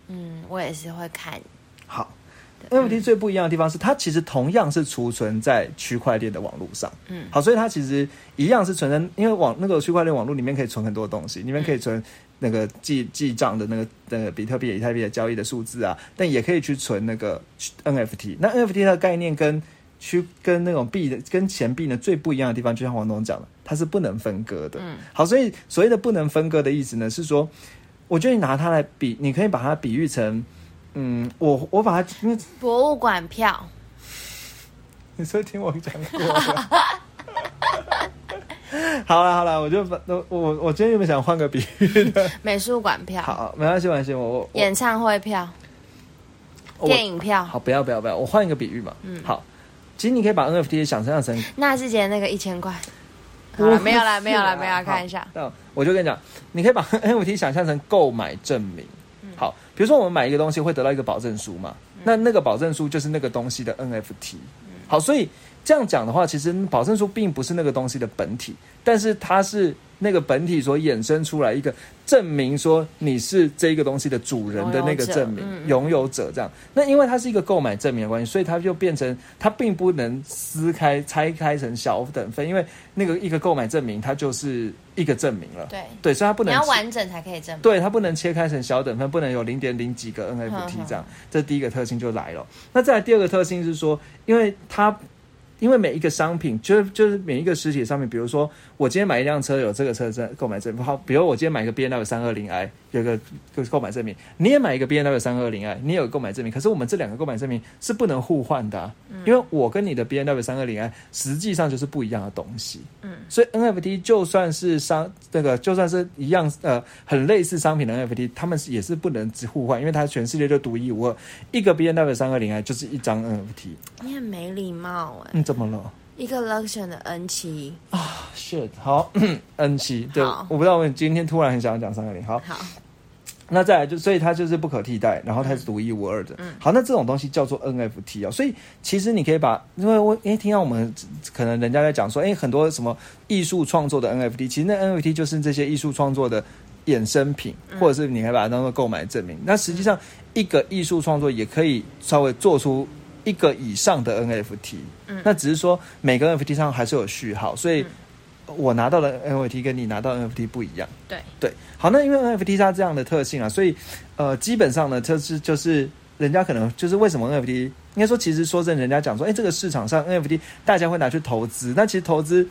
嗯，我也是会看。好，NFT 最不一样的地方是，它其实同样是储存在区块链的网络上。嗯好，所以它其实一样是存在，因为网那个区块链网络里面可以存很多东西，里面可以存那个记记账的那个那个比特币、以太币的交易的数字啊，但也可以去存那个 NFT。那 NFT 的概念跟区跟那种币的跟钱币呢最不一样的地方，就像黄总讲的，它是不能分割的。嗯，好，所以所谓的不能分割的意思呢，是说，我觉得你拿它来比，你可以把它比喻成，嗯，我我把它，因为博物馆票，你是不是听我讲过？了？好了好了，我就把我我我今天有没有想换个比喻的，美术馆票，好，没关系没关系，我我。我演唱会票，我电影票，好，不要不要不要，我换一个比喻嘛，嗯，好，其实你可以把 NFT 想象成纳智捷那个一千块。好了，没有啦，没有啦，没有啦，看一下。那我就跟你讲，你可以把 NFT 想象成购买证明。好，比如说我们买一个东西会得到一个保证书嘛，那那个保证书就是那个东西的 NFT。好，所以这样讲的话，其实保证书并不是那个东西的本体，但是它是那个本体所衍生出来一个证明说你是这个东西的主人的那个证明拥有者这样。那因为它是一个购买证明的关系，所以它就变成它并不能撕开拆开成小等份，因为那个一个购买证明它就是一个证明了。对，对，所以它不能你能要完整才可以证明。对，它不能切开成小等份，不能有零点零几个 NFT 这样，这第一个特性就来了。那再来第二个特性是说，因为它因为每一个商品，就是就是每一个实体的商品，比如说我今天买一辆车有这个车证购买证明，好，比如我今天买一个 B N W 三二零 i 有个就是购买证明，你也买一个 B N W 三二零 i 你也有购买证明，可是我们这两个购买证明是不能互换的、啊，因为我跟你的 B N W 三二零 i 实际上就是不一样的东西。嗯所以 NFT 就算是商那个就算是一样呃很类似商品的 NFT，他们也是不能互换，因为它全世界就独一无二。一个 B N W 三二零 i 就是一张 NFT。你很没礼貌哎、嗯，怎么了？一个 Luxon 的 N 七，shit，好，N 七，对，我不知道我今天突然很想要讲三二零，好，好，那再来就，所以它就是不可替代，然后它是独一无二的。嗯好，那这种东西叫做 NFT 哦。所以其实你可以把，因为我诶听到我们可能人家在讲说，诶很多什么艺术创作的 NFT，其实那 NFT 就是这些艺术创作的衍生品，嗯或者是你可以把它当做购买证明。那实际上一个艺术创作也可以稍微做出一个以上的 NFT。嗯。那只是说每个 NFT 上还是有序号，所以嗯。我拿到的 NFT 跟你拿到 NFT 不一样。对，对，好，那因为 NFT 它这样的特性啊，所以呃，基本上呢，就是就是人家可能就是为什么 NFT 应该说，其实说真，人家讲说，哎，这个市场上 NFT 大家会拿去投资，那其实投资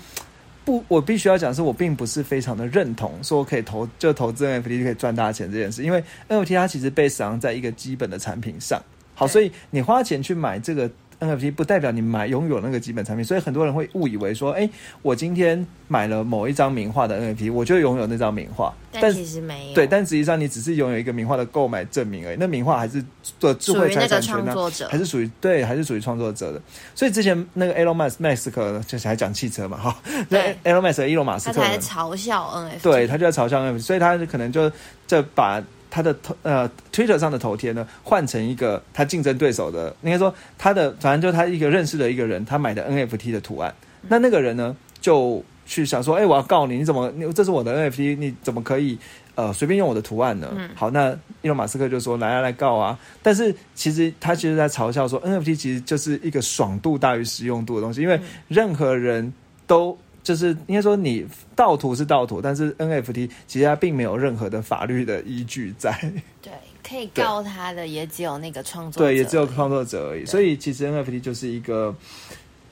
不，我必须要讲的是，我并不是非常的认同说可以投就投资 NFT 就可以赚大钱这件事，因为 NFT 它其实被上在一个基本的产品上，好，所以你花钱去买这个。NFT 不代表你买拥有那个基本产品，所以很多人会误以为说，哎，我今天买了某一张名画的 NFT，我就拥有那张名画。但其实没有。对，但实际上你只是拥有一个名画的购买证明而已，那名画还是做智慧财产权呢、创作者还是属于对，还是属于创作者的。所以之前那个 Elon Musk 麦斯克就是还讲汽车嘛，哈，那对 Elon Musk 伊隆马斯克呢，他才嘲笑 NFT。对他就在嘲笑 NFT，所以他可能就就把他的头呃 Twitter 上的头贴呢换成一个他竞争对手的，应该说他的反正就他一个认识的一个人，他买的 NFT 的图案，那那个人呢就去想说，哎、我要告你，你怎么你这是我的 NFT，你怎么可以呃随便用我的图案呢？嗯好，那伊隆马斯克就说来啊来告啊，但是其实他其实在嘲笑说 NFT 其实就是一个爽度大于实用度的东西，因为任何人都。就是应该说，你盗图是盗图，但是 NFT 其实它并没有任何的法律的依据在，对，可以告他的也只有那个创作者对，也只有创作者而已。所以其实 NFT 就是一个，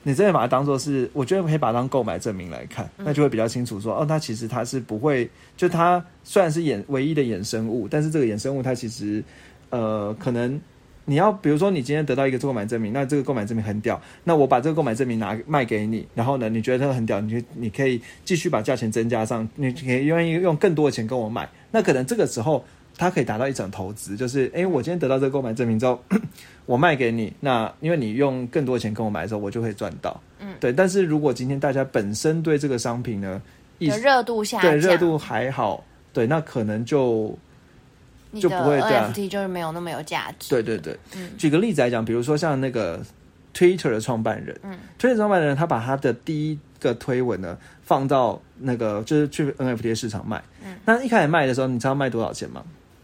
你真的把它当做是，我觉得可以把它当购买证明来看，嗯那就会比较清楚说，哦，它其实它是不会，就它虽然是衍唯一的衍生物，但是这个衍生物它其实呃可能。你要比如说，你今天得到一个购买证明，那这个购买证明很屌，那我把这个购买证明拿卖给你，然后呢，你觉得它很屌，你就你可以继续把价钱增加上，你可以愿意用更多的钱跟我买，那可能这个时候它可以达到一种投资，就是诶，我今天得到这个购买证明之后，我卖给你，那因为你用更多的钱跟我买的时候，我就会赚到，嗯对。但是如果今天大家本身对这个商品呢，热度下，对热度还好，对，那可能就你就不会这样 NFT 就是没有那么有价值。对对对，嗯举个例子来讲，比如说像那个 Twitter 的创办人，嗯，Twitter 创办人他把他的第一个推文呢放到那个就是去 NFT 市场卖，嗯那一开始卖的时候，你知道卖多少钱吗？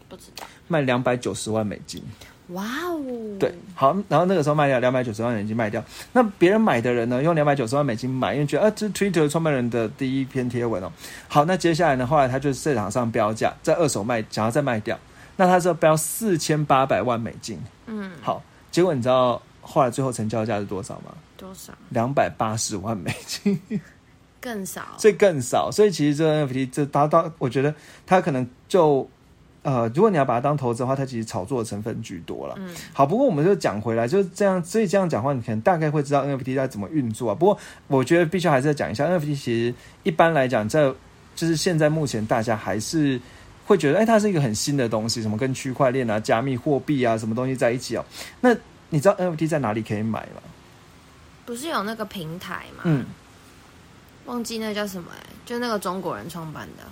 不知道。卖两百九十万美金，哇哦，对，好，然后那个时候卖掉两百九十万美金卖掉，那别人买的人呢，用两百九十万美金买，因为觉得啊，这是 Twitter 创办人的第一篇贴文哦。好，那接下来呢，后来他就市场上标价，在二手卖，想要再卖掉，那他是标四千八百万美金。嗯，好，结果你知道后来最后成交价是多少吗？多少？两百八十万美金，更少。所以更少。所以其实这 NFT 这达到，我觉得它可能就呃，如果你要把它当投资的话，它其实炒作的成分居多了。嗯，好，不过我们就讲回来，就是这样，所以这样讲话，你可能大概会知道 NFT 在怎么运作啊。不过我觉得必须还是要讲一下，NFT 其实一般来讲，在就是现在目前大家还是会觉得，哎，它是一个很新的东西，什么跟区块链啊、加密货币啊什么东西在一起哦。那你知道 NFT 在哪里可以买吗？不是有那个平台吗？嗯，忘记那叫什么哎、就那个中国人创办的。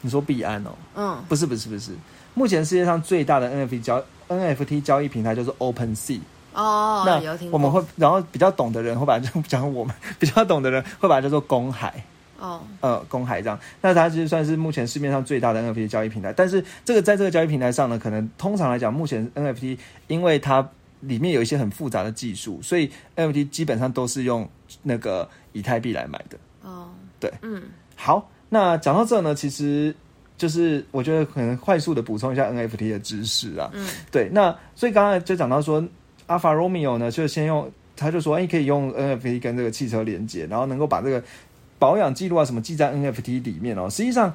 你说币安哦？嗯，不是，不是，不是。目前世界上最大的 NFT 交 NFT 交易平台就是 OpenSea。哦，那有听过。我们会，然后比较懂的人会把它 讲我们比较懂的人会把它叫做公海。哦，呃，公海这样，那它其实算是目前市面上最大的 NFT 交易平台。但是这个在这个交易平台上呢，可能通常来讲，目前 NFT 因为它里面有一些很复杂的技术，所以 NFT 基本上都是用那个以太币来买的。哦，对，嗯，好，那讲到这呢，其实就是我觉得可能快速的补充一下 NFT 的知识啊。嗯，对，那所以刚才就讲到说，Alpha Romeo 呢，就先用他就说，哎，可以用 NFT 跟这个汽车连接，然后能够把这个保养记录啊什么记在 NFT 里面哦。实际上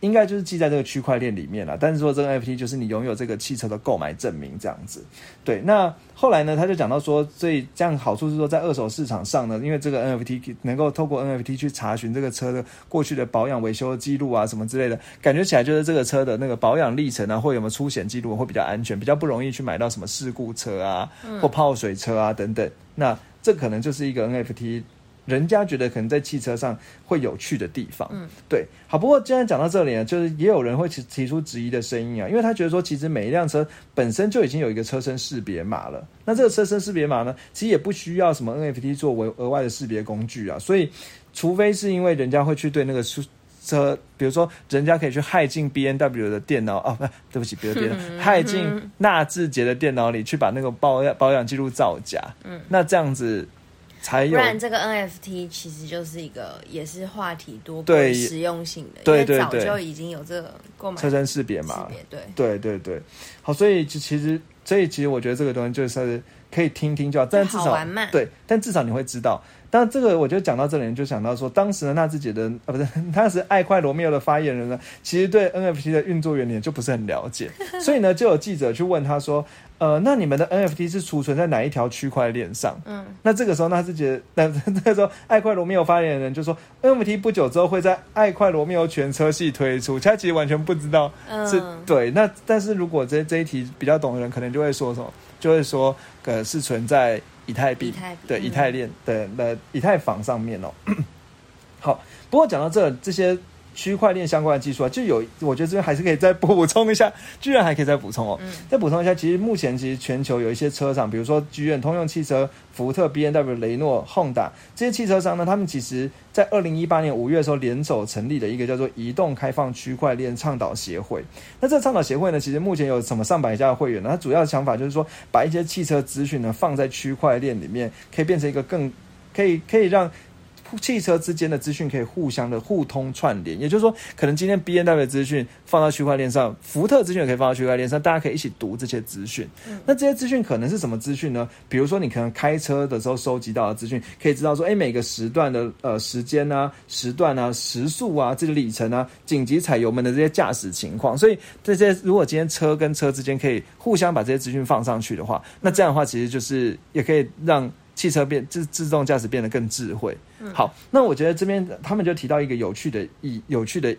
应该就是记在这个区块链里面了，但是说这个 NFT 就是你拥有这个汽车的购买证明这样子。对，那后来呢，他就讲到说，所以这样好处是说，在二手市场上呢，因为这个 NFT 能够透过 NFT 去查询这个车的过去的保养维修记录啊什么之类的，感觉起来就是这个车的那个保养历程啊，或有没有出险记录会比较安全，比较不容易去买到什么事故车啊或泡水车啊等等。那这可能就是一个 NFT。人家觉得可能在汽车上会有趣的地方。嗯，对。好，不过既然讲到这里呢，就是也有人会提提出质疑的声音啊，因为他觉得说，其实每一辆车本身就已经有一个车身识别码了，那这个车身识别码呢，其实也不需要什么 NFT 作为额外的识别工具啊，所以除非是因为人家会去对那个车，比如说人家可以去害进 B N W 的电脑啊，不，对不起，别的电脑，害进纳智捷的电脑里去把那个保养保养记录造假，嗯，那这样子才有。不然这个 N F T 其实就是一个也是话题多、对实用性的，对对对，早就已经有这个购买车身识别嘛，对。对对对，好，所以其实所以其实我觉得这个东西就是可以听听就好，但至少对，但至少你会知道。但这个，我就讲到这里，就想到说，当时的纳智捷的啊，不是 当时爱快罗密欧的发言人呢，其实对 NFT 的运作原理就不是很了解，所以呢，就有记者去问他说，呃，那你们的 NFT 是储存在哪一条区块链上？嗯，那这个时候纳智捷，那 那个时候爱快罗密欧发言人就说，NFT 不久之后会在爱快罗密欧全车系推出，他其实完全不知道是对。那但是如果这这一题比较懂的人，可能就会说什么，就会说，呃，是存在。以太币对以太链的的以太坊上面哦，好，不过讲到这这些区块链相关的技术啊，就有我觉得这边还是可以再补充一下，居然还可以再补充哦，再补充一下，其实目前其实全球有一些车厂，比如说剧院、通用汽车、福特、B N W、雷诺、Honda 这些汽车商呢，他们其实在二零一八年五月的时候联手成立了一个叫做移动开放区块链倡导协会。那这个倡导协会呢，其实目前有什么上百家的会员呢？它主要的想法就是说，把一些汽车资讯呢放在区块链里面，可以变成一个更可以可以让。汽车之间的资讯可以互相的互通串联，也就是说，可能今天 B N W 的资讯放到区块链上，福特资讯也可以放到区块链上，大家可以一起读这些资讯。那这些资讯可能是什么资讯呢？比如说，你可能开车的时候收集到的资讯，可以知道说，哎，每个时段的呃时间啊、时段啊、时速啊、这个里程啊、紧急踩油门的这些驾驶情况。所以这些如果今天车跟车之间可以互相把这些资讯放上去的话，那这样的话其实就是也可以让。汽车变自自动驾驶变得更智慧。好，那我觉得这边他们就提到一个有趣的、意有趣的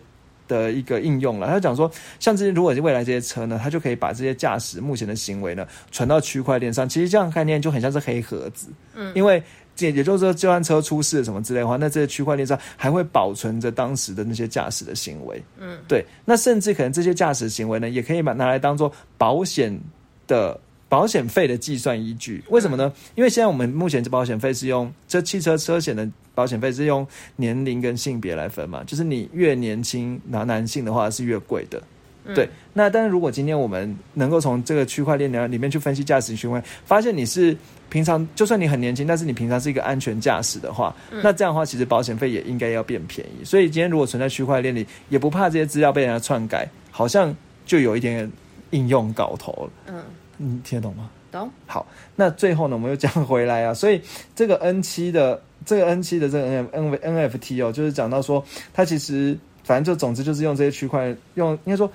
的一个应用了。他讲说，像这些如果是未来这些车呢，它就可以把这些驾驶目前的行为呢传到区块链上。其实这样概念就很像是黑盒子。嗯，因为也也就是说，就算车出事什么之类的话，那这些区块链上还会保存着当时的那些驾驶的行为。嗯，对。那甚至可能这些驾驶行为呢，也可以把拿来当做保险的。保险费的计算依据，为什么呢？因为现在我们目前这保险费是用这汽车车险的保险费是用年龄跟性别来分嘛，就是你越年轻拿男性的话是越贵的，对。那但是如果今天我们能够从这个区块链里面去分析驾驶行为，发现你是平常就算你很年轻，但是你平常是一个安全驾驶的话，那这样的话其实保险费也应该要变便宜。所以今天如果存在区块链里，也不怕这些资料被人家篡改，好像就有一点应用搞头了。嗯。你听得懂吗？懂。好，那最后呢，我们又讲回来啊，所以这个 N 七的这个 N 七的这个 N N N F T 哦，就是讲到说，它其实反正就总之就是用这些区块用，应该说。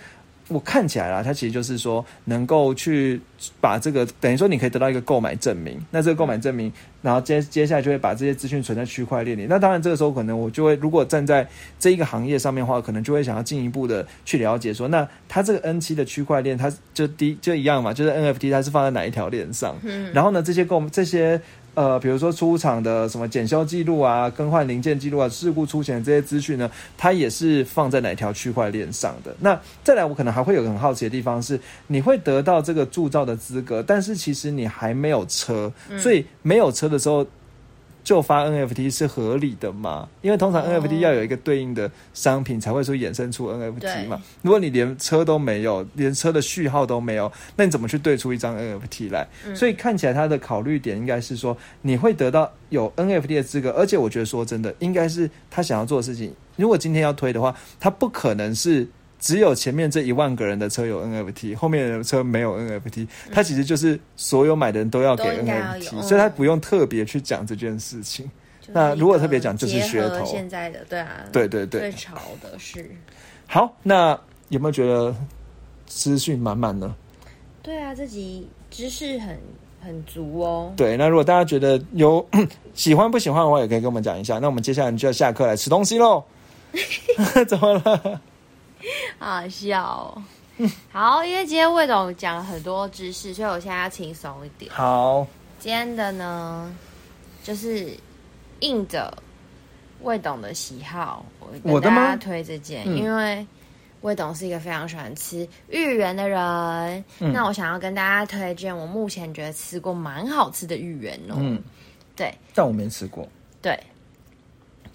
我看起来啦，它其实就是说能够去把这个等于说你可以得到一个购买证明，那这个购买证明，然后接接下来就会把这些资讯存在区块链里。那当然这个时候可能我就会，如果站在这一个行业上面的话，可能就会想要进一步的去了解说，那它这个 N 七的区块链，它就第就一样嘛，就是 NFT 它是放在哪一条链上？嗯，然后呢，这些购这些。呃，比如说出厂的什么检修记录啊、更换零件记录啊、事故出险这些资讯呢，它也是放在哪条区块链上的？那再来，我可能还会有个很好奇的地方是，你会得到这个铸造的资格，但是其实你还没有车，所以没有车的时候。就发 NFT 是合理的吗？因为通常 NFT 要有一个对应的商品才会说衍生出 NFT 嘛。如果你连车都没有，连车的序号都没有，那你怎么去对出一张 NFT 来？所以看起来他的考虑点应该是说，你会得到有 NFT 的资格，而且我觉得说真的，应该是他想要做的事情。如果今天要推的话，他不可能是。只有前面这一万个人的车有 NFT，后面的车没有 NFT，它其实就是所有买的人都要给 NFT，所以他不用特别去讲这件事情。那如果特别讲，就是噱头。现在的对啊，对对对，最潮的是。好，那有没有觉得资讯满满呢？对啊，这集知识很很足哦。对，那如果大家觉得有 喜欢不喜欢的话，也可以跟我们讲一下。那我们接下来就要下课来吃东西喽。怎么了？好笑，好，因为今天魏总讲了很多知识，所以我现在要轻松一点。好，今天的呢，就是印着魏董的喜好，我跟大家推这件，嗯因为魏董是一个非常喜欢吃芋圆的人。嗯那我想要跟大家推荐，我目前觉得吃过蛮好吃的芋圆哦。嗯，对但我没吃过。对，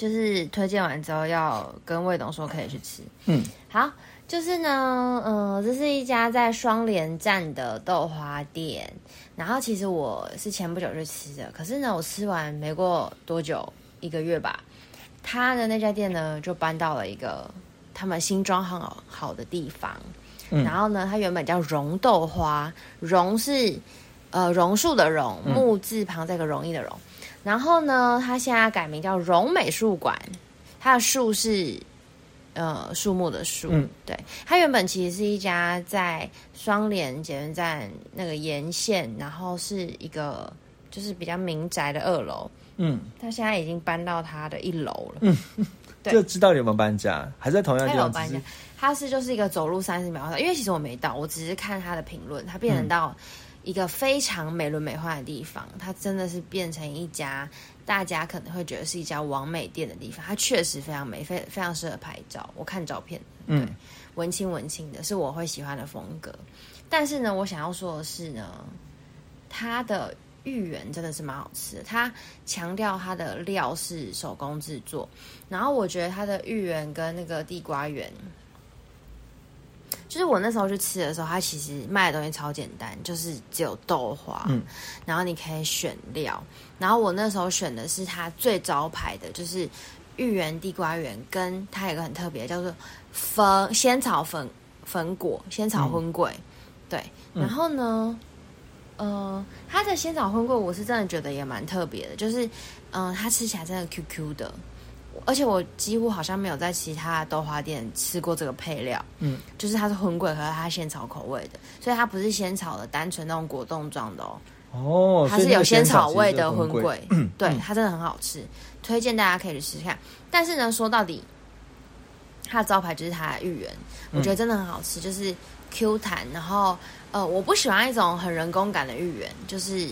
就是推荐完之后要跟魏董说可以去吃。嗯，好，就是呢，呃，这是一家在双连站的豆花店。然后其实我是前不久去吃的，可是呢，我吃完没过多久，一个月吧，他的那家店呢就搬到了一个他们新装好好的地方。嗯然后呢，它原本叫榕豆花，榕是呃榕树的榕，木字旁再一个容易的容。然后呢，它现在改名叫荣美术馆，它的树是呃树木的树。嗯对，它原本其实是一家在双连捷运站那个沿线，然后是一个就是比较民宅的二楼，嗯，它现在已经搬到它的一楼了。对就知道你有没有搬家，还在同样的地方？搬家它是就是一个走路三十秒，因为其实我没到，我只是看它的评论，它变成到一个非常美轮美奂的地方，它真的是变成一家大家可能会觉得是一家完美店的地方，它确实非常美，非非常适合拍照。我看照片，嗯文青文青的，是我会喜欢的风格。但是呢，我想要说的是呢，它的芋圆真的是蛮好吃的。它强调它的料是手工制作，然后我觉得它的芋圆跟那个地瓜圆，就是我那时候去吃的时候，它其实卖的东西超简单，就是只有豆花，嗯。然后你可以选料，然后我那时候选的是它最招牌的，就是芋圆、地瓜圆，跟它有一个很特别，叫做粉仙草粉粉果、仙草荤桂，对，然后呢，呃，它的仙草荤桂我是真的觉得也蛮特别的，就是嗯、呃它吃起来真的 Q Q 的。而且我几乎好像没有在其他豆花店吃过这个配料，嗯，就是它是荤桂，可是它是仙草口味的，所以它不是仙草的单纯那种果冻状的哦，哦，它是有仙草味的荤桂。嗯，对，它真的很好吃，推荐大家可以去试试看。但是呢，说到底，它的招牌就是它的芋圆，我觉得真的很好吃，就是 Q 弹。然后呃，我不喜欢一种很人工感的芋圆，就是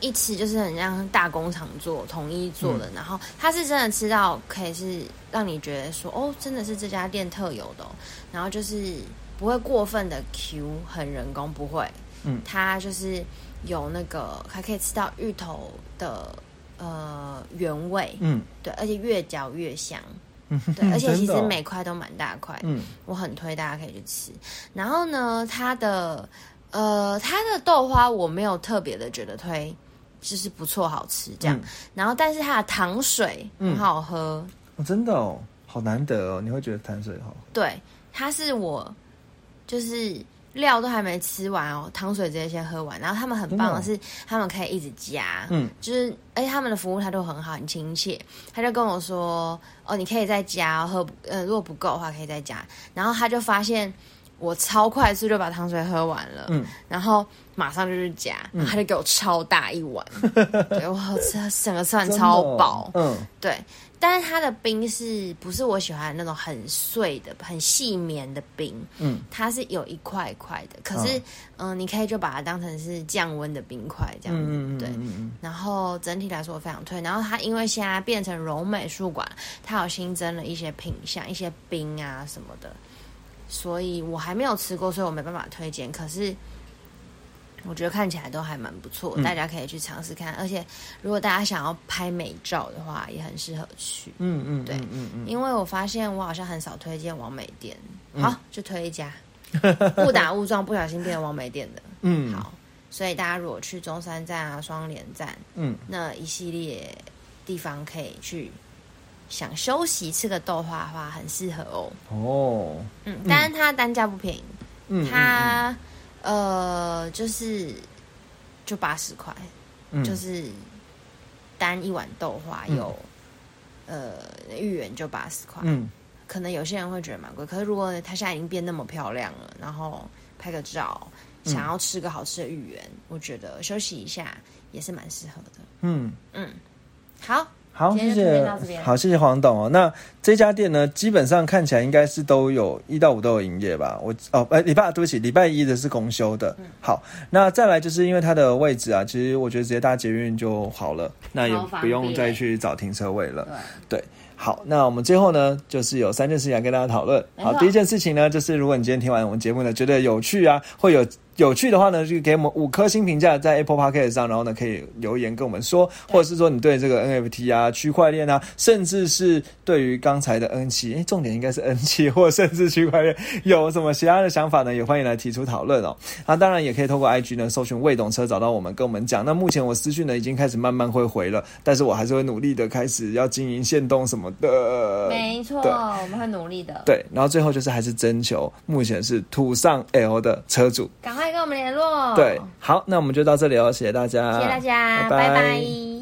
一吃就是很像大工厂做、统一做的。然后它是真的吃到可以是让你觉得说，哦，真的是这家店特有的、哦。然后就是不会过分的 Q，很人工，不会。嗯它就是有那个还可以吃到芋头的呃原味，嗯对，而且越嚼越香。嗯，对，而且其实每块都蛮大块，嗯我很推大家可以去吃。然后呢，它的呃它的豆花我没有特别的觉得推，就是不错好吃这样。嗯然后但是它的糖水很好喝，哦，真的哦，好难得哦，你会觉得糖水好。对，它是我就是料都还没吃完哦，糖水直接先喝完。然后他们很棒的是，他们可以一直加，嗯，就是而且他们的服务态度很好，很亲切。他就跟我说：“哦，你可以再加哦，喝呃，如果不够的话可以再加。”然后他就发现我超快速就把糖水喝完了，嗯，然后马上就去加，然后他就给我超大一碗，对我吃整个吃完真的哦超饱，嗯对。但是它的冰是不是我喜欢那种很碎的、很细绵的冰？嗯，它是有一块一块的，可是嗯、呃你可以就把它当成是降温的冰块这样对。然后整体来说我非常推。然后它因为现在变成柔美术馆，它有新增了一些品相、一些冰啊什么的，所以我还没有吃过，所以我没办法推荐。可是我觉得看起来都还蛮不错，嗯大家可以去尝试看。而且如果大家想要拍美照的话，也很适合去。嗯嗯，对嗯嗯嗯，因为我发现我好像很少推荐王美店，嗯好就推一家，误打误撞不小心变成王美店的。嗯好，所以大家如果去中山站啊、双连站嗯那一系列地方可以去，想休息吃个豆花的话，很适合哦。哦，嗯，但是它单价不便宜，嗯，它呃就是就八十块，嗯。就是单一碗豆花嗯。有、呃芋圆就八十块，嗯。可能有些人会觉得蛮贵，可是如果它现在已经变那么漂亮了，然后拍个照，嗯。想要吃个好吃的芋圆，我觉得休息一下也是蛮适合的。嗯，嗯，好，好，谢谢好，谢谢黄董哦。那这家店呢，基本上看起来应该是都有一到五都有营业吧？我哦，呃，礼拜对不起，礼拜一的是公休的。嗯好，那再来就是因为它的位置啊，其实我觉得直接搭捷运就好了，那也不用再去找停车位了。对，对，好，那我们最后呢，就是有三件事情要跟大家讨论。好，第一件事情呢，就是如果你今天听完我们节目呢，觉得有趣啊，会有有趣的话呢，就给我们五颗星评价在 Apple Podcast 上，然后呢可以留言跟我们说，或者是说你对这个 NFT 啊、区块链啊，甚至是对于刚才的 N 七，哎，重点应该是 N 七，或甚至区块链有什么其他的想法呢？也欢迎来提出讨论哦。那，当然也可以透过 IG 呢搜寻未懂车找到我们，跟我们讲。那目前我私讯呢已经开始慢慢会回了，但是我还是会努力的开始要经营线动什么的。没错，对我们会努力的。对，然后最后就是还是征求目前是土上 L 的车主。赶快跟我们联络。对，好，那我们就到这里哦，谢谢大家，谢谢大家，拜。拜拜